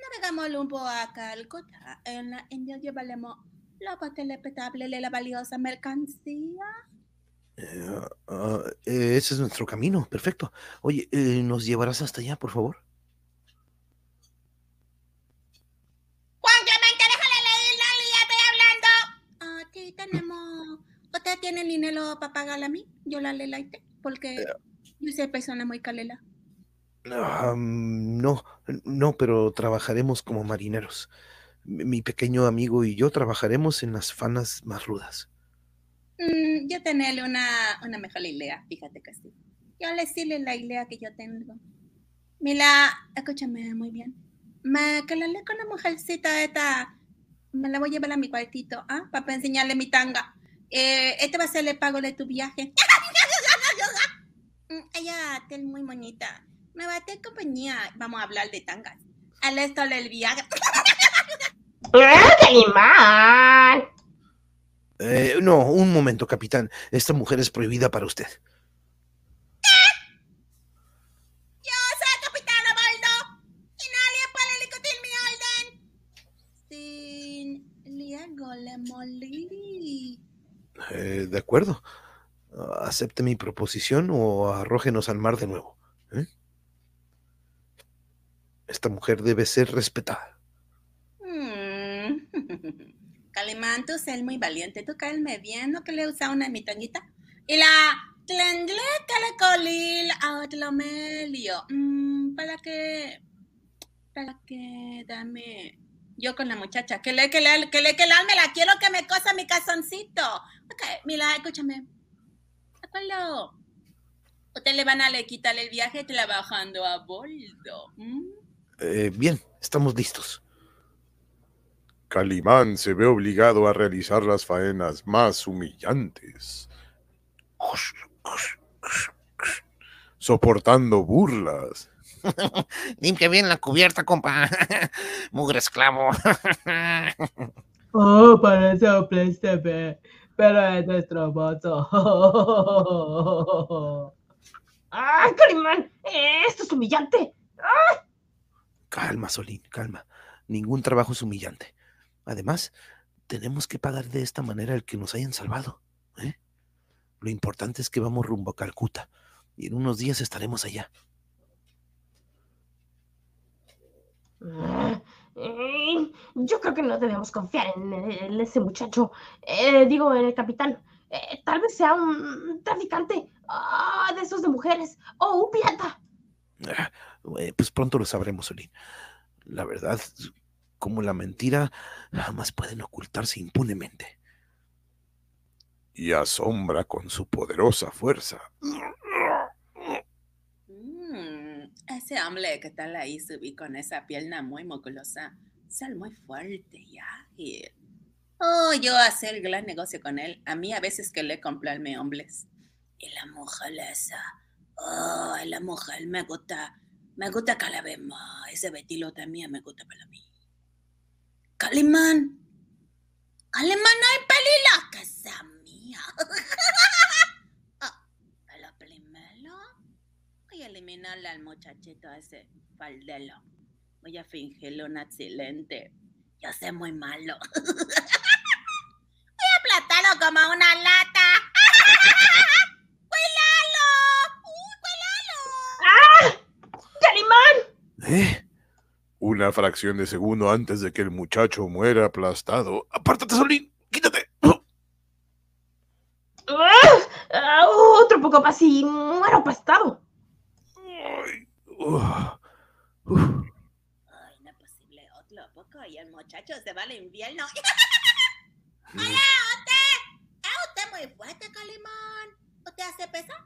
Navegamos rumbo a Calcuta. En la India llevaremos la parte respetable de la valiosa mercancía. Eh, eh, ese es nuestro camino, perfecto. Oye, eh, ¿nos llevarás hasta allá, por favor? Juan Clemente, déjale leer la línea, estoy hablando. Aquí tenemos. ¿Usted tiene dinero para pagarla a mí? Yo la leo porque yo soy persona muy calela. Mm, no, no, pero trabajaremos como marineros. Mi pequeño amigo y yo trabajaremos en las fanas más rudas. Mm, yo tenerle una, una mejor idea, fíjate que sí. Yo le decirle la idea que yo tengo. Mira, escúchame muy bien. Me leo con la mujercita esta. Me la voy a llevar a mi cuartito, ¿ah? Para enseñarle mi tanga. Eh, este va a ser el pago de tu viaje. Mm, Ella es muy bonita. Me va a tener compañía. Vamos a hablar de tangas. Al esto del viaje. ¡Ah, Calimán! Eh, no, un momento, capitán. Esta mujer es prohibida para usted. Yo soy capitán a bordo y nadie puede discutir mi orden. Sin luego le molí. Eh, de acuerdo. Acepte mi proposición o arrójenos al mar de nuevo. ¿eh? Esta mujer debe ser respetada. Calimán, tú muy valiente. Tú caerme bien, ¿no? Que le usa una de mi tanguita. Y la tlengle que le colil a otro melio. Mm, para que. Para que dame. Yo con la muchacha. Que le, que le, que le, que le, me la quiero que me cosa mi calzoncito. Ok, mira, escúchame. Acuerdo. Usted le van a le quitarle el viaje trabajando a bordo. ¿Mm? Eh, bien, estamos listos. Calimán se ve obligado a realizar las faenas más humillantes, soportando burlas. Limpia bien la cubierta, compa. Mugre esclavo. Oh, parece un príncipe, pero es nuestro voto. ¡Ah, Calimán! ¡Esto es humillante! ¡Ah! Calma, Solín, calma. Ningún trabajo es humillante. Además, tenemos que pagar de esta manera el que nos hayan salvado. ¿eh? Lo importante es que vamos rumbo a Calcuta y en unos días estaremos allá. Ah, eh, Yo creo que no debemos confiar en, en ese muchacho. Eh, digo, en el capitán. Eh, tal vez sea un traficante ah, de esos de mujeres o un pirata. Ah, eh, pues pronto lo sabremos, Solín. La verdad, como la mentira, jamás pueden ocultarse impunemente. Y asombra con su poderosa fuerza. Mm, ese hombre que está ahí subí con esa pierna muy musculosa, sal muy fuerte ya. y- Oh, yo hacer gran negocio con él. A mí a veces que le comprarme hombres. Y la mujer esa. Oh, la mujer me gusta. Me gusta cada vez más. Ese vestido también me gusta para mí. Calimán, no hay pelila. Casa mía. Ah, pero primero voy a eliminarle al muchachito ese faldelo. Voy a fingirle un accidente. Yo sé muy malo. voy a aplastarlo como una lata. ¡Cuélalo! ¡Uy, cuélalo! ¡Ah! ¡Calimán! ¿Eh? Una fracción de segundo antes de que el muchacho muera aplastado. ¡Apártate, Solín! ¡Quítate! ¡Ah! Ah, otro poco más y muero aplastado. Uf, Ay, no es posible. Otro poco y el muchacho se va al invierno. ¡Hola, usted! ¿Es usted muy fuerte, Calimán? ¿Usted hace pesar?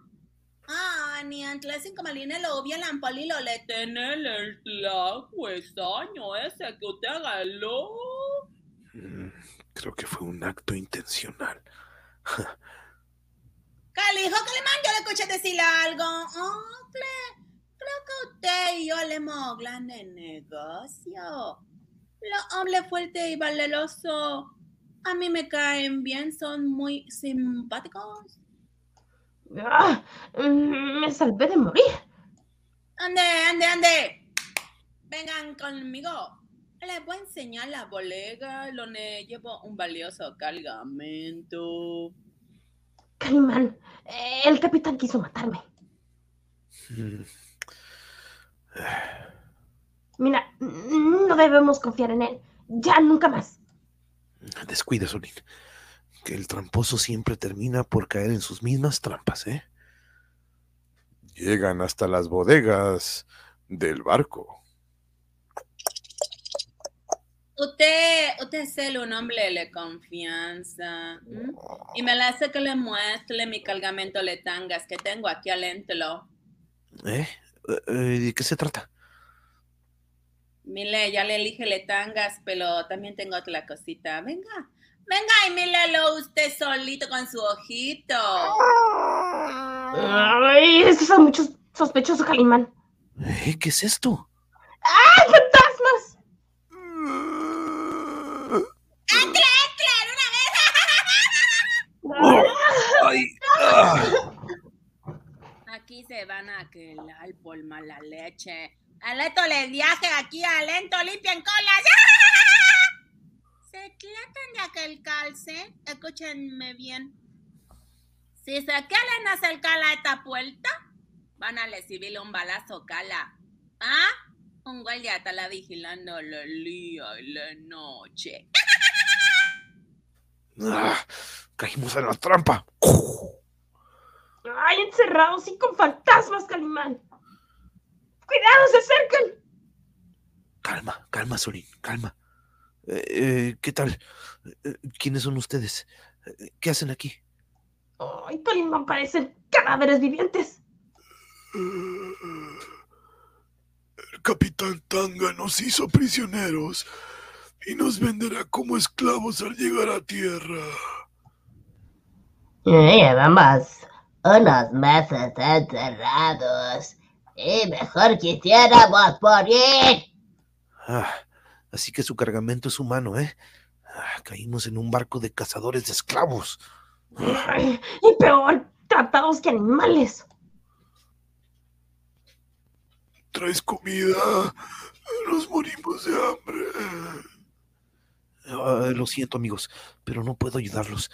Ah, ni entre cinco malines lo vi el ampalilo le tener el tlajo extraño ese que usted agarró. mm, creo que fue un acto intencional. Calijo, Calimán, yo le escuché decir algo. Hombre, creo que usted y yo le hemos grande negocio. Los hombres fuertes y valerosos a mí me caen bien, son muy simpáticos. Ah, mm, me salvé de morir. Ande, ande, ande. Vengan conmigo. Les voy a enseñar la bodega donde llevo un valioso cargamento. Calimán, el capitán quiso matarme. Mira, no debemos confiar en él. Ya nunca más. Descuida, Solín. Que el tramposo siempre termina por caer en sus mismas trampas, ¿eh? Llegan hasta las bodegas del barco. Usted, usted es el un hombre de confianza. ¿m? Y me la hace que le muestre mi cargamento de tangas que tengo aquí adentro. ¿Eh? Eh, eh, ¿De qué se trata? Mire, ya le elige le tangas, pero también tengo otra cosita. Venga, venga y míralo usted solito con su ojito. Ay, eso es mucho sospechoso, Calimán. ¿Eh? ¿Qué es esto? ¡Ay, fantasmas! ¡Entra, entra! ¡De una vez! ¡Ay! ah. Aquí se van a quedar por mala leche. Aleto les viaje aquí a lento, limpian colas. Se tratan de aquel calce. Escúchenme bien. Si se quieren acercar a esta puerta, van a recibirle un balazo cala. ¿Ah? Un guardia estará vigilando el día y la noche. Ah, caímos en la trampa. ¡Ay, encerrados y con fantasmas, Calimán! ¡Cuidado, se acercan! Calma, calma, Solín, calma. Eh, eh, ¿Qué tal? Eh, ¿Quiénes son ustedes? ¿Qué hacen aquí? ¡Ay, Calimán, parecen cadáveres vivientes! El capitán Tanga nos hizo prisioneros y nos venderá como esclavos al llegar a tierra. Llevamos unos meses encerrados y mejor quisiéramos morir. Ah, así que su cargamento es humano, ¿eh? Ah, caímos en un barco de cazadores de esclavos. Ay, y peor, tratados que animales. ¿Traes comida? Nos morimos de hambre. Ah, lo siento, amigos, pero no puedo ayudarlos.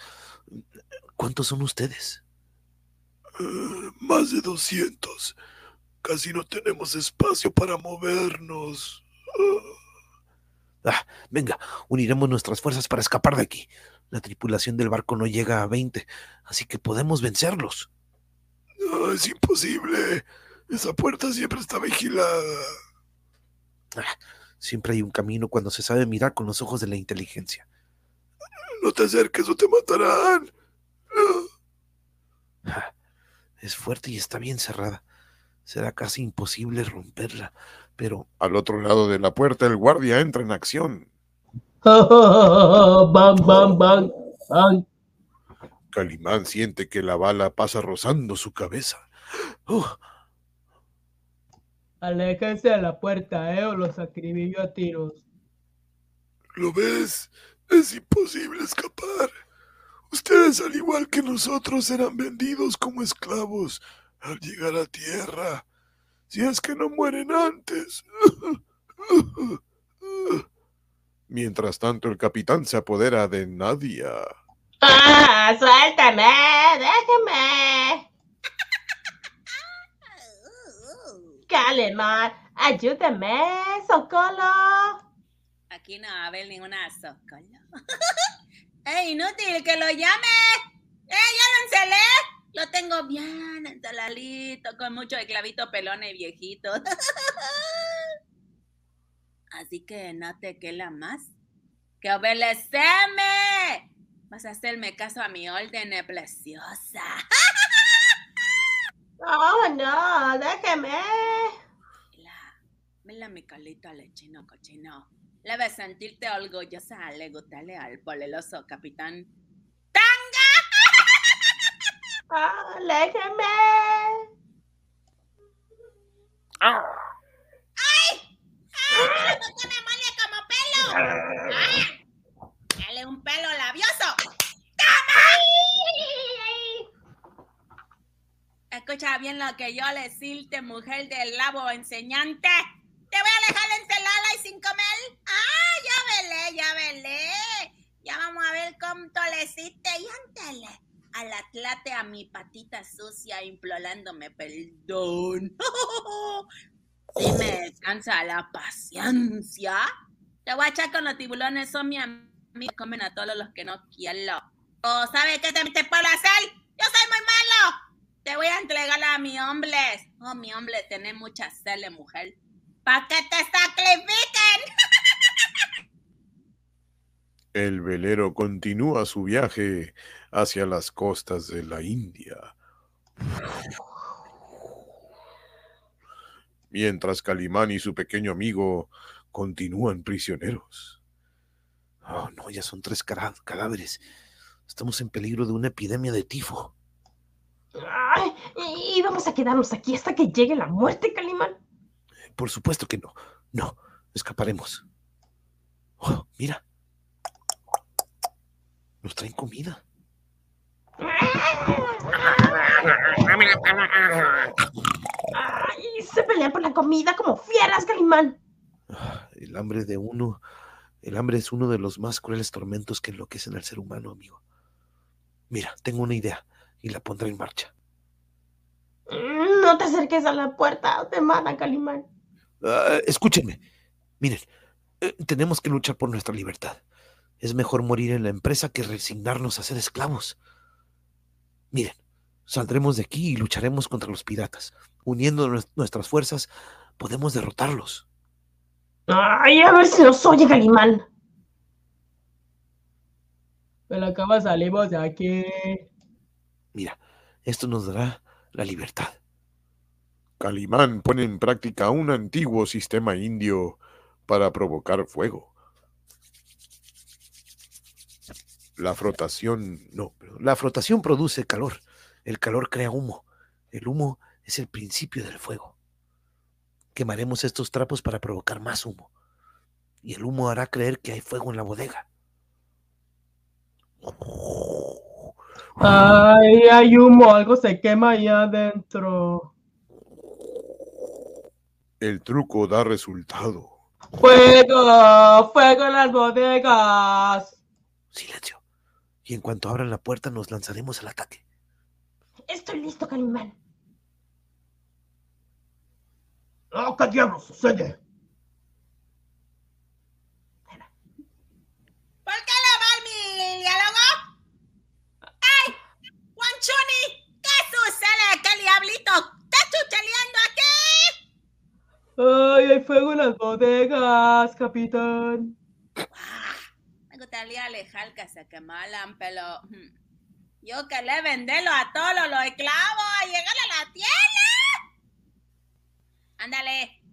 ¿Cuántos son ustedes? Eh, más de 200. Casi no tenemos espacio para movernos. Ah, venga, uniremos nuestras fuerzas para escapar de aquí. La tripulación del barco no llega a 20, así que podemos vencerlos. No, es imposible. Esa puerta siempre está vigilada. Ah, siempre hay un camino cuando se sabe mirar con los ojos de la inteligencia. No te acerques o te matarán. Ah, es fuerte y está bien cerrada. Será casi imposible romperla, pero Al otro lado de la puerta el guardia entra en acción. bam, bam, bam, bam. Calimán siente que la bala pasa rozando su cabeza. ¡uh! Aléjense de la puerta, eh, o los acribillo a tiros. ¿Lo ves? Es imposible escapar. Ustedes, al igual que nosotros, serán vendidos como esclavos al llegar a tierra. Si es que no mueren antes. Mientras tanto, el capitán se apodera de Nadia. ¡Ah, suéltame! ¡Déjeme! Calimán, ayúdame, socorro. Aquí no va a haber ninguna socorro. ¡Es inútil que lo llame! ¡Eh, ya lo encelé! Lo tengo bien ensaladito, con mucho de clavito pelón y viejito. Así que no te queda más que obedecerme. Vas a hacerme caso a mi orden eh, preciosa. Oh, no, déjeme. Mira, mira mi calita lechino cochino. Debes sentirte orgullosa al gustarle al poleloso capitán. Ah, déjeme. ¡Ay! ¡Que me mole como pelo! ¡Ay! ¡Dale un pelo labioso! bien lo que yo le decirte, mujer del labo enseñante. Te voy a dejar encelada y sin comer. Ah, ya velé, ya velé. Ya vamos a ver cómo le hiciste. Y ándale al atlate a mi patita sucia implorándome perdón. Si me descansa la paciencia. Te voy a echar con los tiburones, son mi amigo, comen a todos los que no quiero. ¿O sabes qué te, te puedo hacer? Yo soy muy malo. Te voy a entregar a mi hombre. Oh, mi hombre, tenés mucha cele, mujer. ¿Para que te sacrifiquen? El velero continúa su viaje hacia las costas de la India. Mientras Calimán y su pequeño amigo continúan prisioneros. Oh, no, ya son tres cadáveres. Estamos en peligro de una epidemia de tifo. Ay, y vamos a quedarnos aquí hasta que llegue la muerte, Calimán. Por supuesto que no. No, escaparemos. Oh, mira. Nos traen comida. Ay, se pelean por la comida como fieras, Calimán. El hambre de uno, el hambre es uno de los más crueles tormentos que enloquecen al ser humano, amigo. Mira, tengo una idea y la pondré en marcha. No te acerques a la puerta, te matan, Calimán. Ah, escúchenme. Miren, eh, tenemos que luchar por nuestra libertad. Es mejor morir en la empresa que resignarnos a ser esclavos. Miren, saldremos de aquí y lucharemos contra los piratas. Uniendo nues- nuestras fuerzas, podemos derrotarlos. Ay, a ver si nos oye, Calimán. Pero ¿cómo salimos de aquí? Mira, esto nos dará la libertad. Calimán pone en práctica un antiguo sistema indio para provocar fuego. La frotación, No, pero la frotación produce calor. El calor crea humo. El humo es el principio del fuego. Quemaremos estos trapos para provocar más humo. Y el humo hará creer que hay fuego en la bodega. Ay, hay humo, algo se quema ahí adentro. el truco da resultado. ¡Fuego! ¡Fuego en las bodegas! Silencio. Y en cuanto abran la puerta nos lanzaremos al ataque. Estoy listo, Calimán. Oh, ¿Qué diablos sucede? ¿Por qué le va mi diálogo? ¡Ay! ¡Guanchuni! ¿Qué sucede? ¿Qué diablito? ¿Estás chucheleando aquí? ¡Ay, hay fuego en las bodegas, capitán! Gustaría alejar que se quemaran, pero yo que le vendelo a todos los esclavos a llegar a la tierra. Ándale.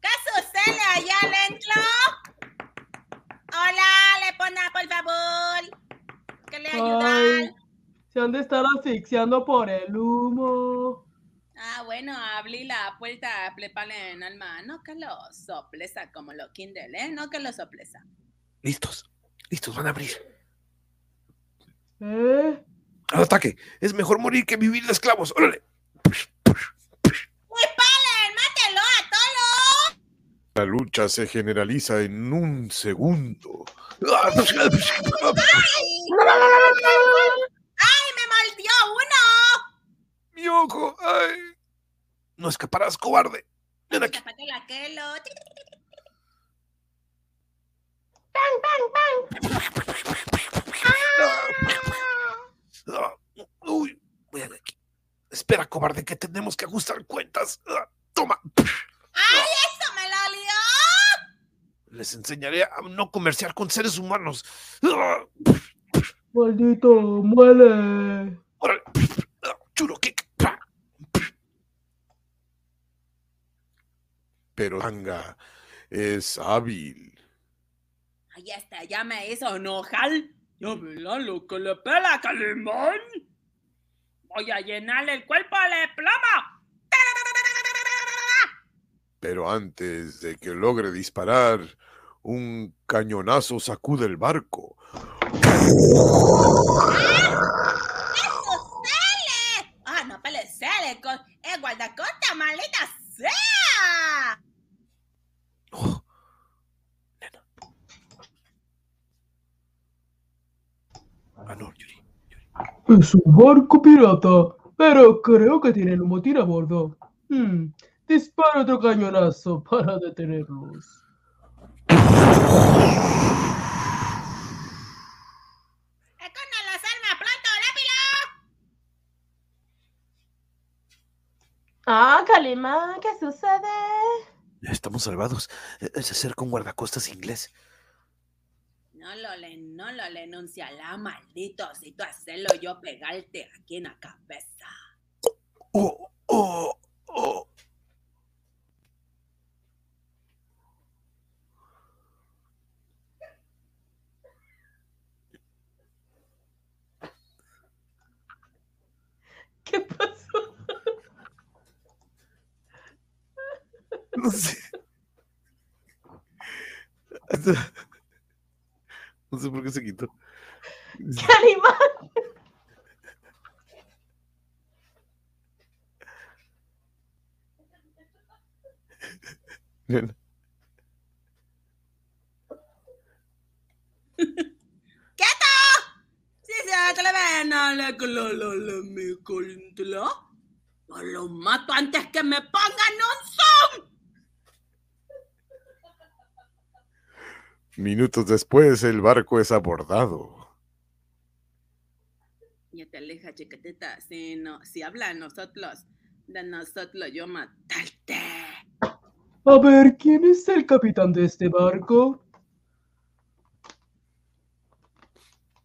¿Qué sucede allá adentro? Hola, le pone por favor. Que le ayudan. ¡Ay! Se han de estar asfixiando por el humo. Ah, bueno, abrí la puerta, preparen en alma. No que lo soplesa como lo Kindle, ¿eh? No que lo soplesa. Listos. Listos, van a abrir. ¿Eh? Al ataque. Es mejor morir que vivir de esclavos. Órale. ¡Mátelo a todos! La lucha se generaliza en un segundo. ¡Ay, me mordió uno! Mi ojo. Ay. No escaparás, cobarde. Ven aquí. Tápate la quelo. Ah, Uy, ven aquí. Espera, cobarde, que tenemos que ajustar cuentas. Ah, Toma. ¡Ay, eso me lo lió! Les enseñaré a no comerciar con seres humanos. Ah, ¡Maldito, muere! Órale. Ah, Churo kick. Pero Tanga es hábil. Ahí está, ya me hizo enojar. Ya verán lo que le pela a Calimán. Voy a llenarle el cuerpo de plomo. Pero antes de que logre disparar, un cañonazo sacude el barco. ¡Eso sale! Ah, no puede ser. ¡Maldita sea! Ah, no, Yuri. Es un barco pirata, pero creo que tienen un motín a bordo. Hmm, Dispara otro cañonazo para detenerlos. ¡Escondan las armas pronto, rápido! Ah, Calimán, ¿qué sucede? Estamos salvados. Eh, Se acerca un guardacostas inglés. No lo no lo le enunciará, maldito. Si tú hacerlo, yo pegarte aquí en la cabeza. Oh, oh, oh. ¿Qué pasó? No sé. No sé por qué se quitó. Calimán. Nena. ¡Quieto! Si se atreven a la la la yo lo mato antes que me pongan un zoom. Minutos después, el barco es abordado. Ya te aleja, chiquitita. Si, no, si habla a nosotros, de nosotros yo matarte. A ver, ¿quién es el capitán de este barco?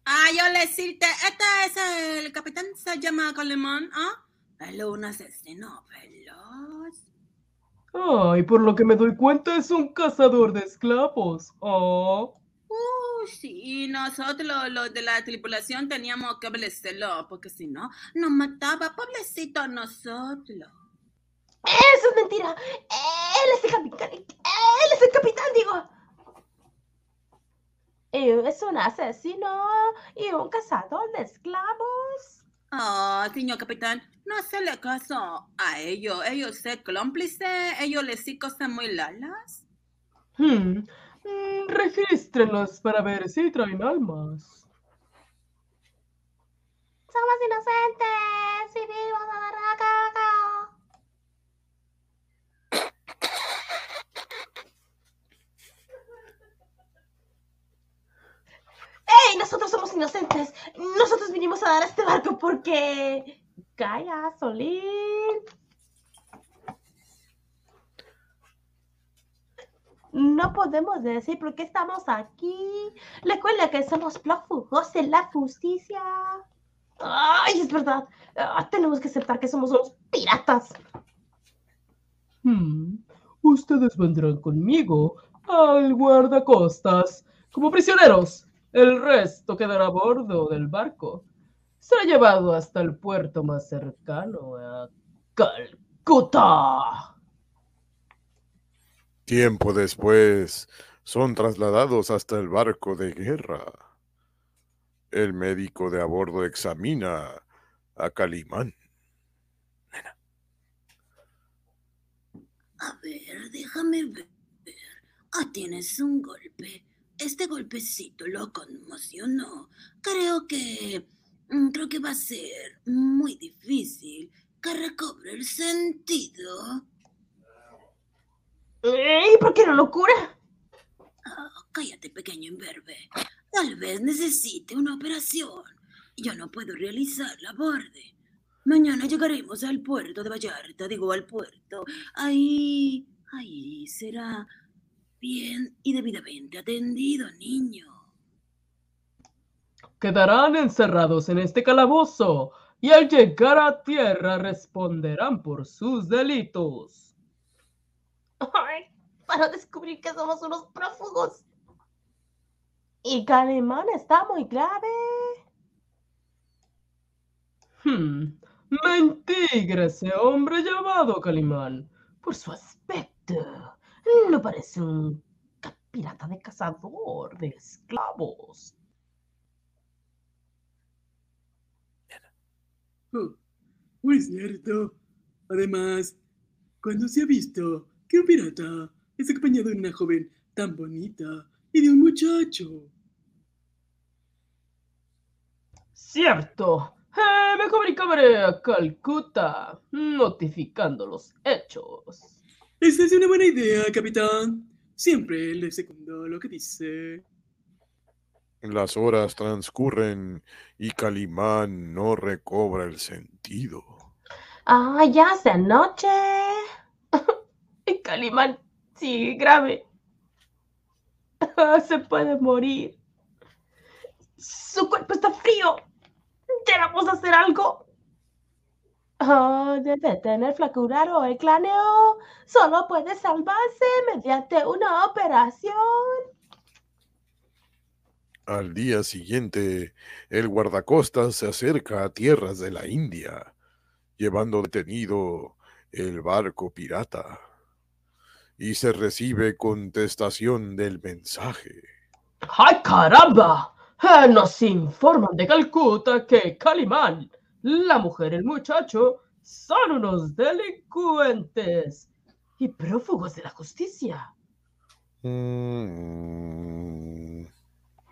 Ah, yo le decirte, este es el capitán, se llama Calimán, ¿ah? Es un asesino veloz. Ay, por lo que me doy cuenta es un cazador de esclavos. Oh. Uh, sí, nosotros los de la tripulación teníamos que obedecerlo, porque si no, nos mataba, pobrecito a nosotros. Eso es mentira. Él es el capitán. Él es el capitán, digo. Eh, Es un asesino y un cazador de esclavos. Ah, señor capitán, no hacerle caso a ellos. Ellos ser cómplices, ellos les sí cosas muy lalas. Hmm. mm, Regístrenlos para ver si traen almas. Somos inocentes y vivos a la caca. ¡Ey! Nosotros inocentes. Nosotros vinimos a dar a este barco porque. Calla, Solín. No podemos decir por qué estamos aquí. Recuerda que somos prófugos de la justicia. Ay, es verdad. Ah, tenemos que aceptar que somos unos piratas. Hmm. Ustedes vendrán conmigo al guardacostas como prisioneros. El resto quedará a bordo del barco. Será llevado hasta el puerto más cercano a Calcuta. Tiempo después, son trasladados hasta el barco de guerra. El médico de a bordo examina a Calimán. A ver, déjame ver. Ah, tienes un golpe. Este golpecito lo conmocionó. Creo que. mm, Creo que va a ser muy difícil que recobre el sentido. ¿Y por qué no lo cura? Ah, cállate, pequeño imberbe. Tal vez necesite una operación. Yo no puedo realizarla a borde. Mañana llegaremos al puerto de Vallarta, digo al puerto. Ahí, ahí será bien y debidamente atendido, niño. Quedarán encerrados en este calabozo y al llegar a tierra responderán por sus delitos. Ay, para descubrir que somos unos prófugos. Y Calimán está muy grave. Hmm. Mentira ese hombre llamado Calimán. Por su aspecto, no parece un pirata de cazador de esclavos. Oh, muy cierto. Además, ¿Cuándo se ha visto que un pirata es acompañado de una joven tan bonita y de un muchacho? Cierto. Eh, me comunicaré a Calcuta, notificando los hechos. Esa es una buena idea, capitán. Siempre le secundo lo que dice. Las horas transcurren y Calimán no recobra el sentido. Ah, ya es de noche. Y Calimán sigue grave. Se puede morir. Su cuerpo está frío. ¿Queremos hacer algo? Ah, debe tener flacura o el claneo. Solo puede salvarse mediante una operación. Al día siguiente, el guardacostas se acerca a tierras de la India, llevando detenido el barco pirata. Y se recibe contestación del mensaje. ¡Ay, caramba! Eh, nos informan de Calcuta que Calimán, la mujer y el muchacho son unos delincuentes y prófugos de la justicia. Mm,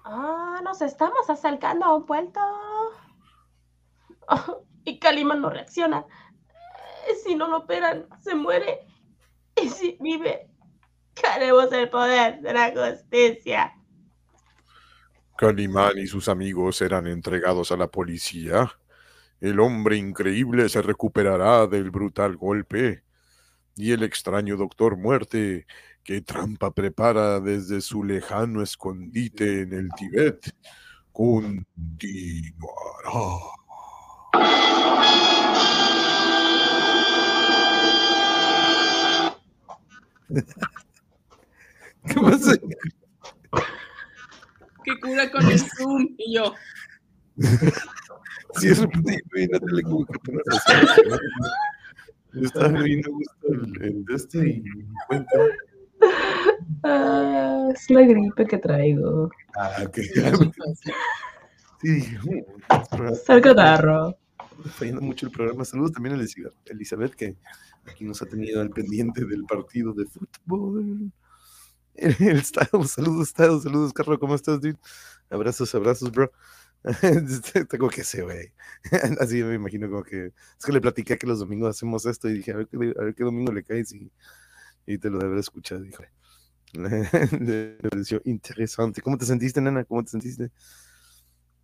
Ah, nos estamos acercando a un puerto. Y Calimán no reacciona. Eh, Si no lo operan, se muere. Y si vive, Queremos el poder de la justicia. Calimán y sus amigos serán entregados a la policía. El hombre increíble se recuperará del brutal golpe. Y el extraño doctor muerte, que trampa prepara desde su lejano escondite en el Tíbet, continuará. ¿Qué pasa? Que cura con el Zoom. Y yo, Sí, es repetible, no te le como que pones así. Yo estaba viendo justo el, de este y me cuenta. Ah, es la gripe que traigo. Ah, ok. Sí, "Mm, este programa Es el catarro. está fallando mucho el programa. Saludos también a Elizabeth, que aquí nos ha tenido al pendiente del partido de fútbol. El, el Estado, saludos, Estado, saludos, Carlos, ¿cómo estás, dude? Abrazos, abrazos, bro. Tengo que sé, güey. Así me imagino como que. Es que le platiqué que los domingos hacemos esto y dije, a ver qué, a ver qué domingo le caes y, y te lo de haber escuchado. Dijo, le interesante. ¿Cómo te sentiste, nena? ¿Cómo te sentiste?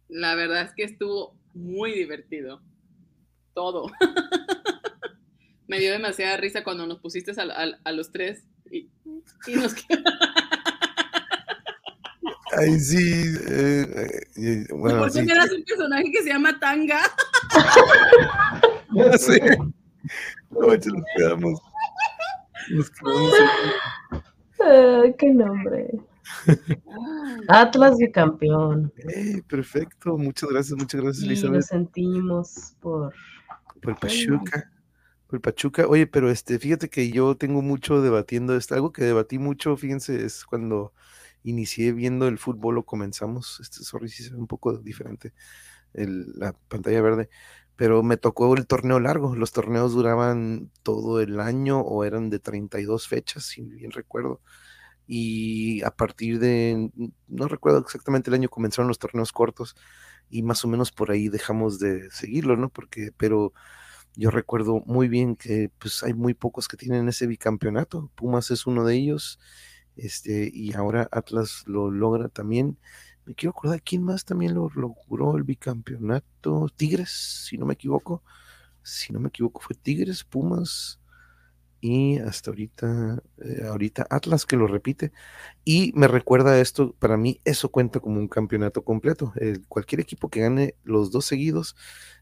la verdad es que estuvo muy divertido. Todo. Me dio demasiada risa cuando nos pusiste a, a- a los tres y, y nos Ay, sí. eh, eh, bueno, ¿Por qué sí. me das un personaje que se llama Tanga? Ya sé. No, nos quedamos. Nos quedamos. Ah, qué nombre. Atlas de campeón. Ey, perfecto. Muchas gracias, muchas gracias, Y Elizabeth. lo sentimos por. Por el Pachuca. Por el Pachuca. Oye, pero este, fíjate que yo tengo mucho debatiendo esto. Algo que debatí mucho, fíjense, es cuando inicié viendo el fútbol o comenzamos. Este, sorry si se ve un poco diferente el- la pantalla verde. Pero me tocó el torneo largo. Los torneos duraban todo el año o eran de 32 fechas, si bien recuerdo. Y a partir de, no recuerdo exactamente el año, comenzaron los torneos cortos y más o menos por ahí dejamos de seguirlo, ¿no? Porque, pero yo recuerdo muy bien que pues hay muy pocos que tienen ese bicampeonato. Pumas es uno de ellos, este, y ahora Atlas lo logra también. Me quiero acordar quién más también lo logró el bicampeonato. Tigres, si no me equivoco. Si no me equivoco, fue Tigres, Pumas y hasta ahorita, eh, ahorita Atlas que lo repite. Y me recuerda esto, para mí eso cuenta como un campeonato completo. Cualquier equipo que gane los dos seguidos,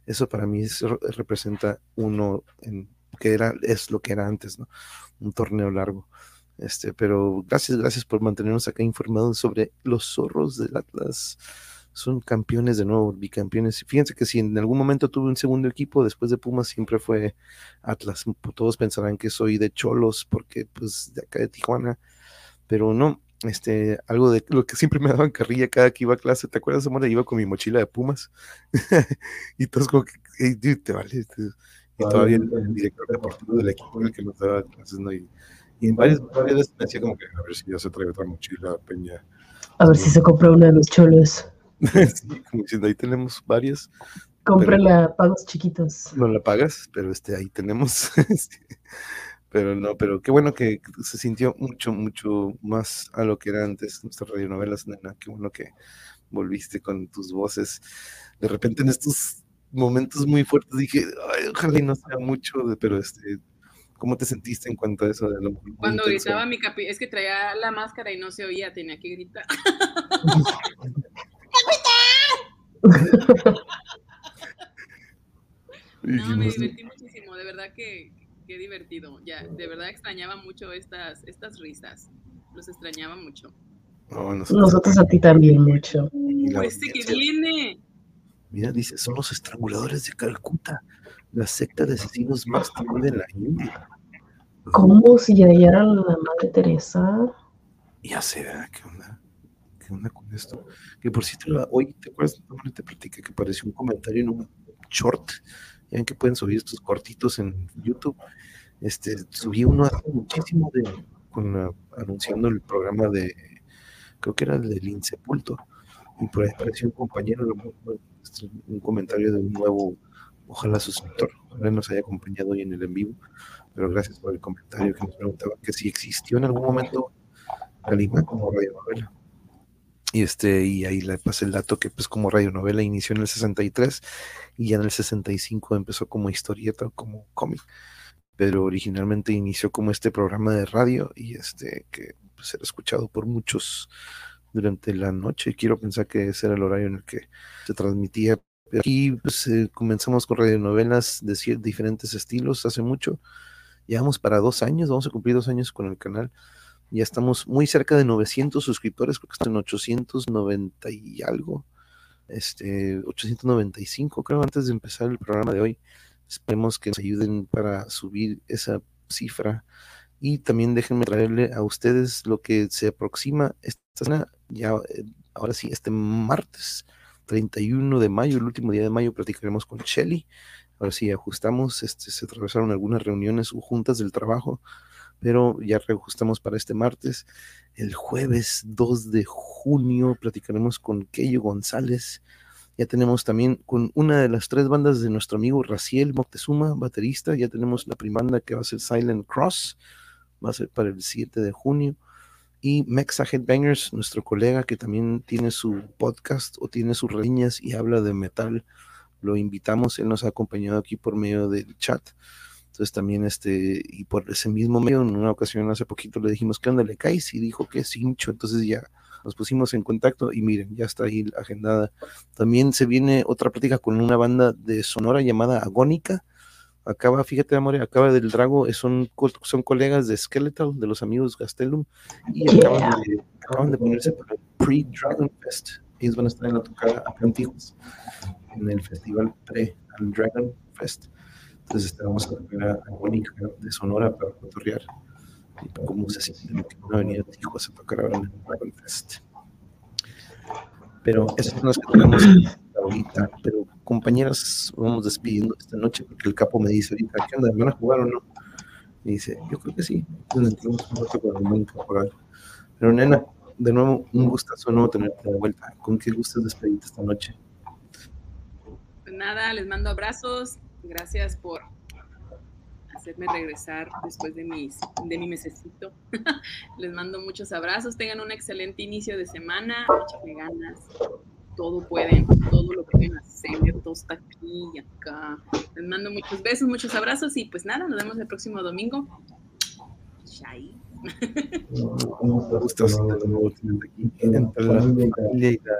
eso para mí es- representa uno en, que era, es lo que era antes, ¿no? Un torneo largo. Este, pero gracias, gracias por mantenernos acá informados sobre los zorros del Atlas. Son campeones de nuevo, bicampeones. Fíjense que si en algún momento tuve un segundo equipo después de Pumas, siempre fue Atlas. Todos pensarán que soy de Cholos porque, pues, de acá de Tijuana, pero no. Este, algo de lo que siempre me daban carrilla cada que iba a clase. ¿Te acuerdas, amor? Iba con mi mochila de Pumas y todos como que, "Ey, dude, te vale. te-". y todavía el, el director deportivo del equipo el que nos daba clases, ¿no? Y, y en varias, varias veces me decía como que a ver si ya se trae otra mochila, Peña. A ver si se compra una de los cholos. sí, como diciendo, ahí tenemos varias. Cómprala pagos chiquitos. No la pagas, pero este, ahí tenemos. sí. pero no, pero qué bueno que se sintió mucho, mucho más a lo que era antes nuestras radionovelas, nena. Qué bueno que volviste con tus voces. De repente en estos momentos muy fuertes dije, Ay, ojalá y no sea mucho, pero este, ¿cómo te sentiste en cuanto a eso de lo Cuando intenso? gritaba mi capi, es que traía la máscara y no se oía, tenía que gritar. No, me divertí muchísimo, de verdad que qué divertido. Ya, de verdad extrañaba mucho estas, estas risas. Los extrañaba mucho. no, nosotros- Nosotros a ti también mucho. Uh, este que viene. Mira, dice, son los estranguladores de Calcuta, la secta de asesinos más temida de la India. ¿Cómo si ya era la madre Teresa? Ya sé, ¿verdad? ¿qué onda? ¿Qué onda con esto? Que por cierto, la- hoy, ¿te acuerdas? No, te platiqué que apareció un comentario en un short. Ya ven que pueden subir estos cortitos en YouTube. Este, subí uno hace muchísimo de, con la- anunciando el programa de, creo que era el del Insepulto. Y por ahí apareció un compañero, un comentario de un nuevo, ojalá suscriptor, ojalá nos haya acompañado hoy en el en vivo. Pero gracias por el comentario que nos preguntaba que si existió en algún momento Calimán como radionovela. Y este, y ahí le pasé el dato que pues como radionovela inició en el 63 y ya en el 65 empezó como historieta, como cómic. Pero originalmente inició como este programa de radio y este que pues, era escuchado por muchos durante la noche. Quiero pensar que ese era el horario en el que se transmitía. Aquí pues, eh, comenzamos con radionovelas de diferentes estilos hace mucho. Llevamos para dos años, vamos a cumplir dos años con el canal. Ya estamos muy cerca de 900 suscriptores, creo que están en 890 y algo, este, 895 creo, antes de empezar el programa de hoy. Esperemos que nos ayuden para subir esa cifra. Y también déjenme traerle a ustedes lo que se aproxima esta semana, ya eh, ahora sí, este martes 31 de mayo, el último día de mayo, platicaremos con Shelly. Ahora sí, ajustamos, este, se atravesaron algunas reuniones o juntas del trabajo pero ya reajustamos para este martes. El jueves 2 de junio platicaremos con Keyo González. Ya tenemos también con una de las tres bandas de nuestro amigo Raciel Moctezuma, baterista. Ya tenemos la primanda que va a ser Silent Cross, va a ser para el 7 de junio. Y Mexa Headbangers, nuestro colega que también tiene su podcast o tiene sus reseñas y habla de metal. Lo invitamos, él nos ha acompañado aquí por medio del chat. Entonces también este, y por ese mismo medio, en una ocasión hace poquito le dijimos, ¿qué onda le caes? Y dijo que es hincho, entonces ya nos pusimos en contacto y miren, ya está ahí agendada. También se viene otra plática con una banda de Sonora llamada Agónica. Acaba, fíjate, amor, acaba del Drago, son, son colegas de Skeletal, de los amigos Gastelum, y acaban, de, acaban de ponerse para el Pre-Dragon Fest. Ellos van a estar en la tocada acá en Tijuas, en el festival pre al Dragon Fest. Entonces vamos a ver a Agónica de Sonora para cotorrear cómo se siente que van a venir a tocar ahora en el Dragon Fest. Pero eso son las que tenemos ahorita. Pero compañeras, vamos despidiendo esta noche porque el capo me dice ahorita, ¿qué onda? ¿Van a jugar o no? Y dice, yo creo que sí. Pero nena, de nuevo, un gustazo nuevo tenerte de vuelta. ¿Con qué gustas despedirte esta noche? Pues nada, les mando abrazos. Gracias por hacerme regresar después de, mis, de mi mesecito. les mando muchos abrazos. Tengan un excelente inicio de semana. Échenle ganas. Todo pueden, todo lo pueden hacer. Todo está aquí y acá. Les mando muchos besos, muchos abrazos. Y pues nada, nos vemos el próximo domingo. Chai. Aquí entre la familia y la,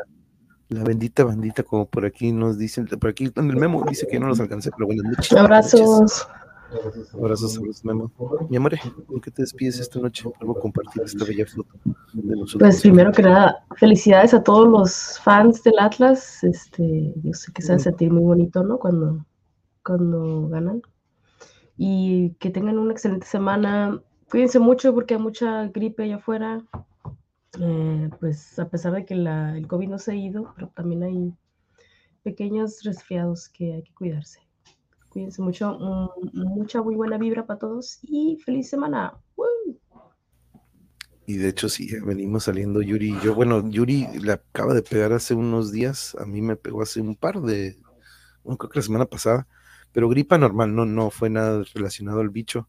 la bendita bandita, como por aquí nos dicen. Por aquí, en el memo dice que no los alcancé, pero buenas noches. Abrazos. Abrazos, abrazos, Memo. Mi amor, ¿con qué te despides esta noche? A compartir esta bella foto de nosotros. Pues primero que nada, felicidades a todos los fans del Atlas. Este, yo sé que se a sentir muy bonito, ¿no? Cuando, cuando ganan. Y que tengan una excelente semana. Cuídense mucho porque hay mucha gripe allá afuera. Eh, pues a pesar de que la, el COVID no se ha ido, pero también hay pequeños resfriados que hay que cuidarse. Cuídense mucho. mm, mucha muy buena vibra para todos y feliz semana. Y de hecho, sí, venimos saliendo Yuri y yo. Bueno, Yuri le acaba de pegar hace unos días. A mí me pegó hace un par de, creo que la semana pasada. Pero gripa normal, no, no fue nada relacionado al bicho.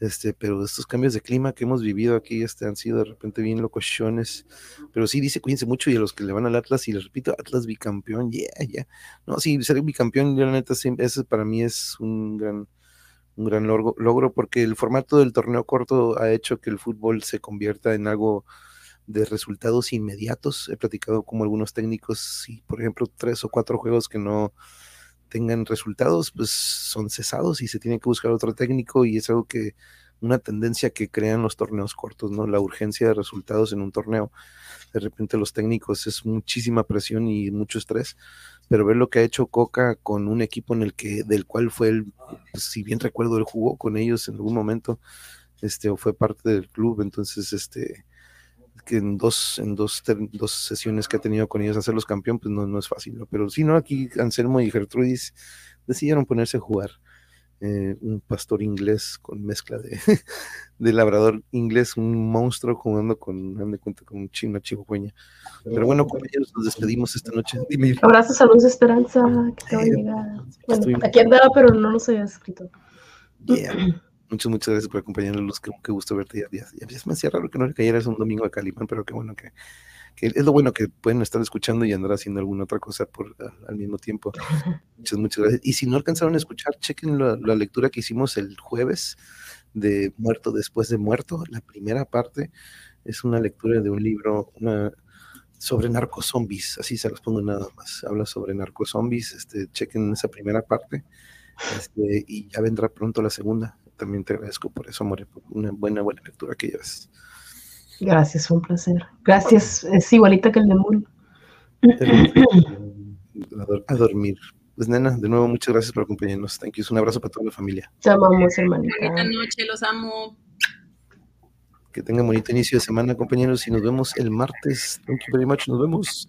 Este, pero estos cambios de clima que hemos vivido aquí este, han sido de repente bien locochones. Pero sí, dice, cuídense mucho. Y a los que le van al Atlas, y les repito, Atlas bicampeón, yeah, yeah. No, sí, ser bicampeón, yo la neta, sí, para mí es un gran, un gran logro, logro porque el formato del torneo corto ha hecho que el fútbol se convierta en algo de resultados inmediatos. He platicado como algunos técnicos, si por ejemplo tres o cuatro juegos que no tengan resultados, pues son cesados y se tiene que buscar otro técnico y es algo que una tendencia que crean los torneos cortos, ¿no? La urgencia de resultados en un torneo. De repente los técnicos es muchísima presión y mucho estrés, pero ver lo que ha hecho Coca con un equipo en el que, del cual fue el, pues, si bien recuerdo, él jugó con ellos en algún momento, este, o fue parte del club, entonces, este, que en dos, en dos, dos sesiones que ha tenido con ellos hacerlos campeón, pues no, no es fácil, ¿no? Pero sí, ¿no? Aquí Anselmo y Gertrudis decidieron ponerse a jugar eh, un pastor inglés con mezcla de, de labrador inglés, un monstruo jugando con, dan de cuenta, con un chino chihuahueña. Pero bueno, compañeros, nos despedimos esta noche. Dime. Abrazos a Luz Esperanza, que acaba de llegar. Bueno, Estoy- aquí andaba, pero no nos había escrito. Yeah. Muchas, muchas gracias por acompañarnos, Luz. Qué, qué gusto verte. Ya, ya, ya- me hacía raro que no le cayeras un domingo a Calimán, pero qué bueno que, que es lo bueno que pueden estar escuchando y andar haciendo alguna otra cosa por, al, al mismo tiempo. Muchas, muchas gracias. Y si no alcanzaron a escuchar, chequen la, la lectura que hicimos el jueves de Muerto después de Muerto. La primera parte es una lectura de un libro una, sobre narcozombies, así se los pongo nada más. Habla sobre narcozombies, este, chequen esa primera parte este, y ya vendrá pronto la segunda. También te agradezco por eso, More, por una buena, buena lectura que llevas. Gracias, fue un placer. Gracias, es igualita que el de Moon. A, dor- a dormir. Pues nena, de nuevo muchas gracias por acompañarnos. Thank you. Un abrazo para toda la familia. Te amamos, hermanita. Bonita noche, los amo. Que tengan bonito inicio de semana, compañeros, y nos vemos el martes. Thank you very much. Nos vemos.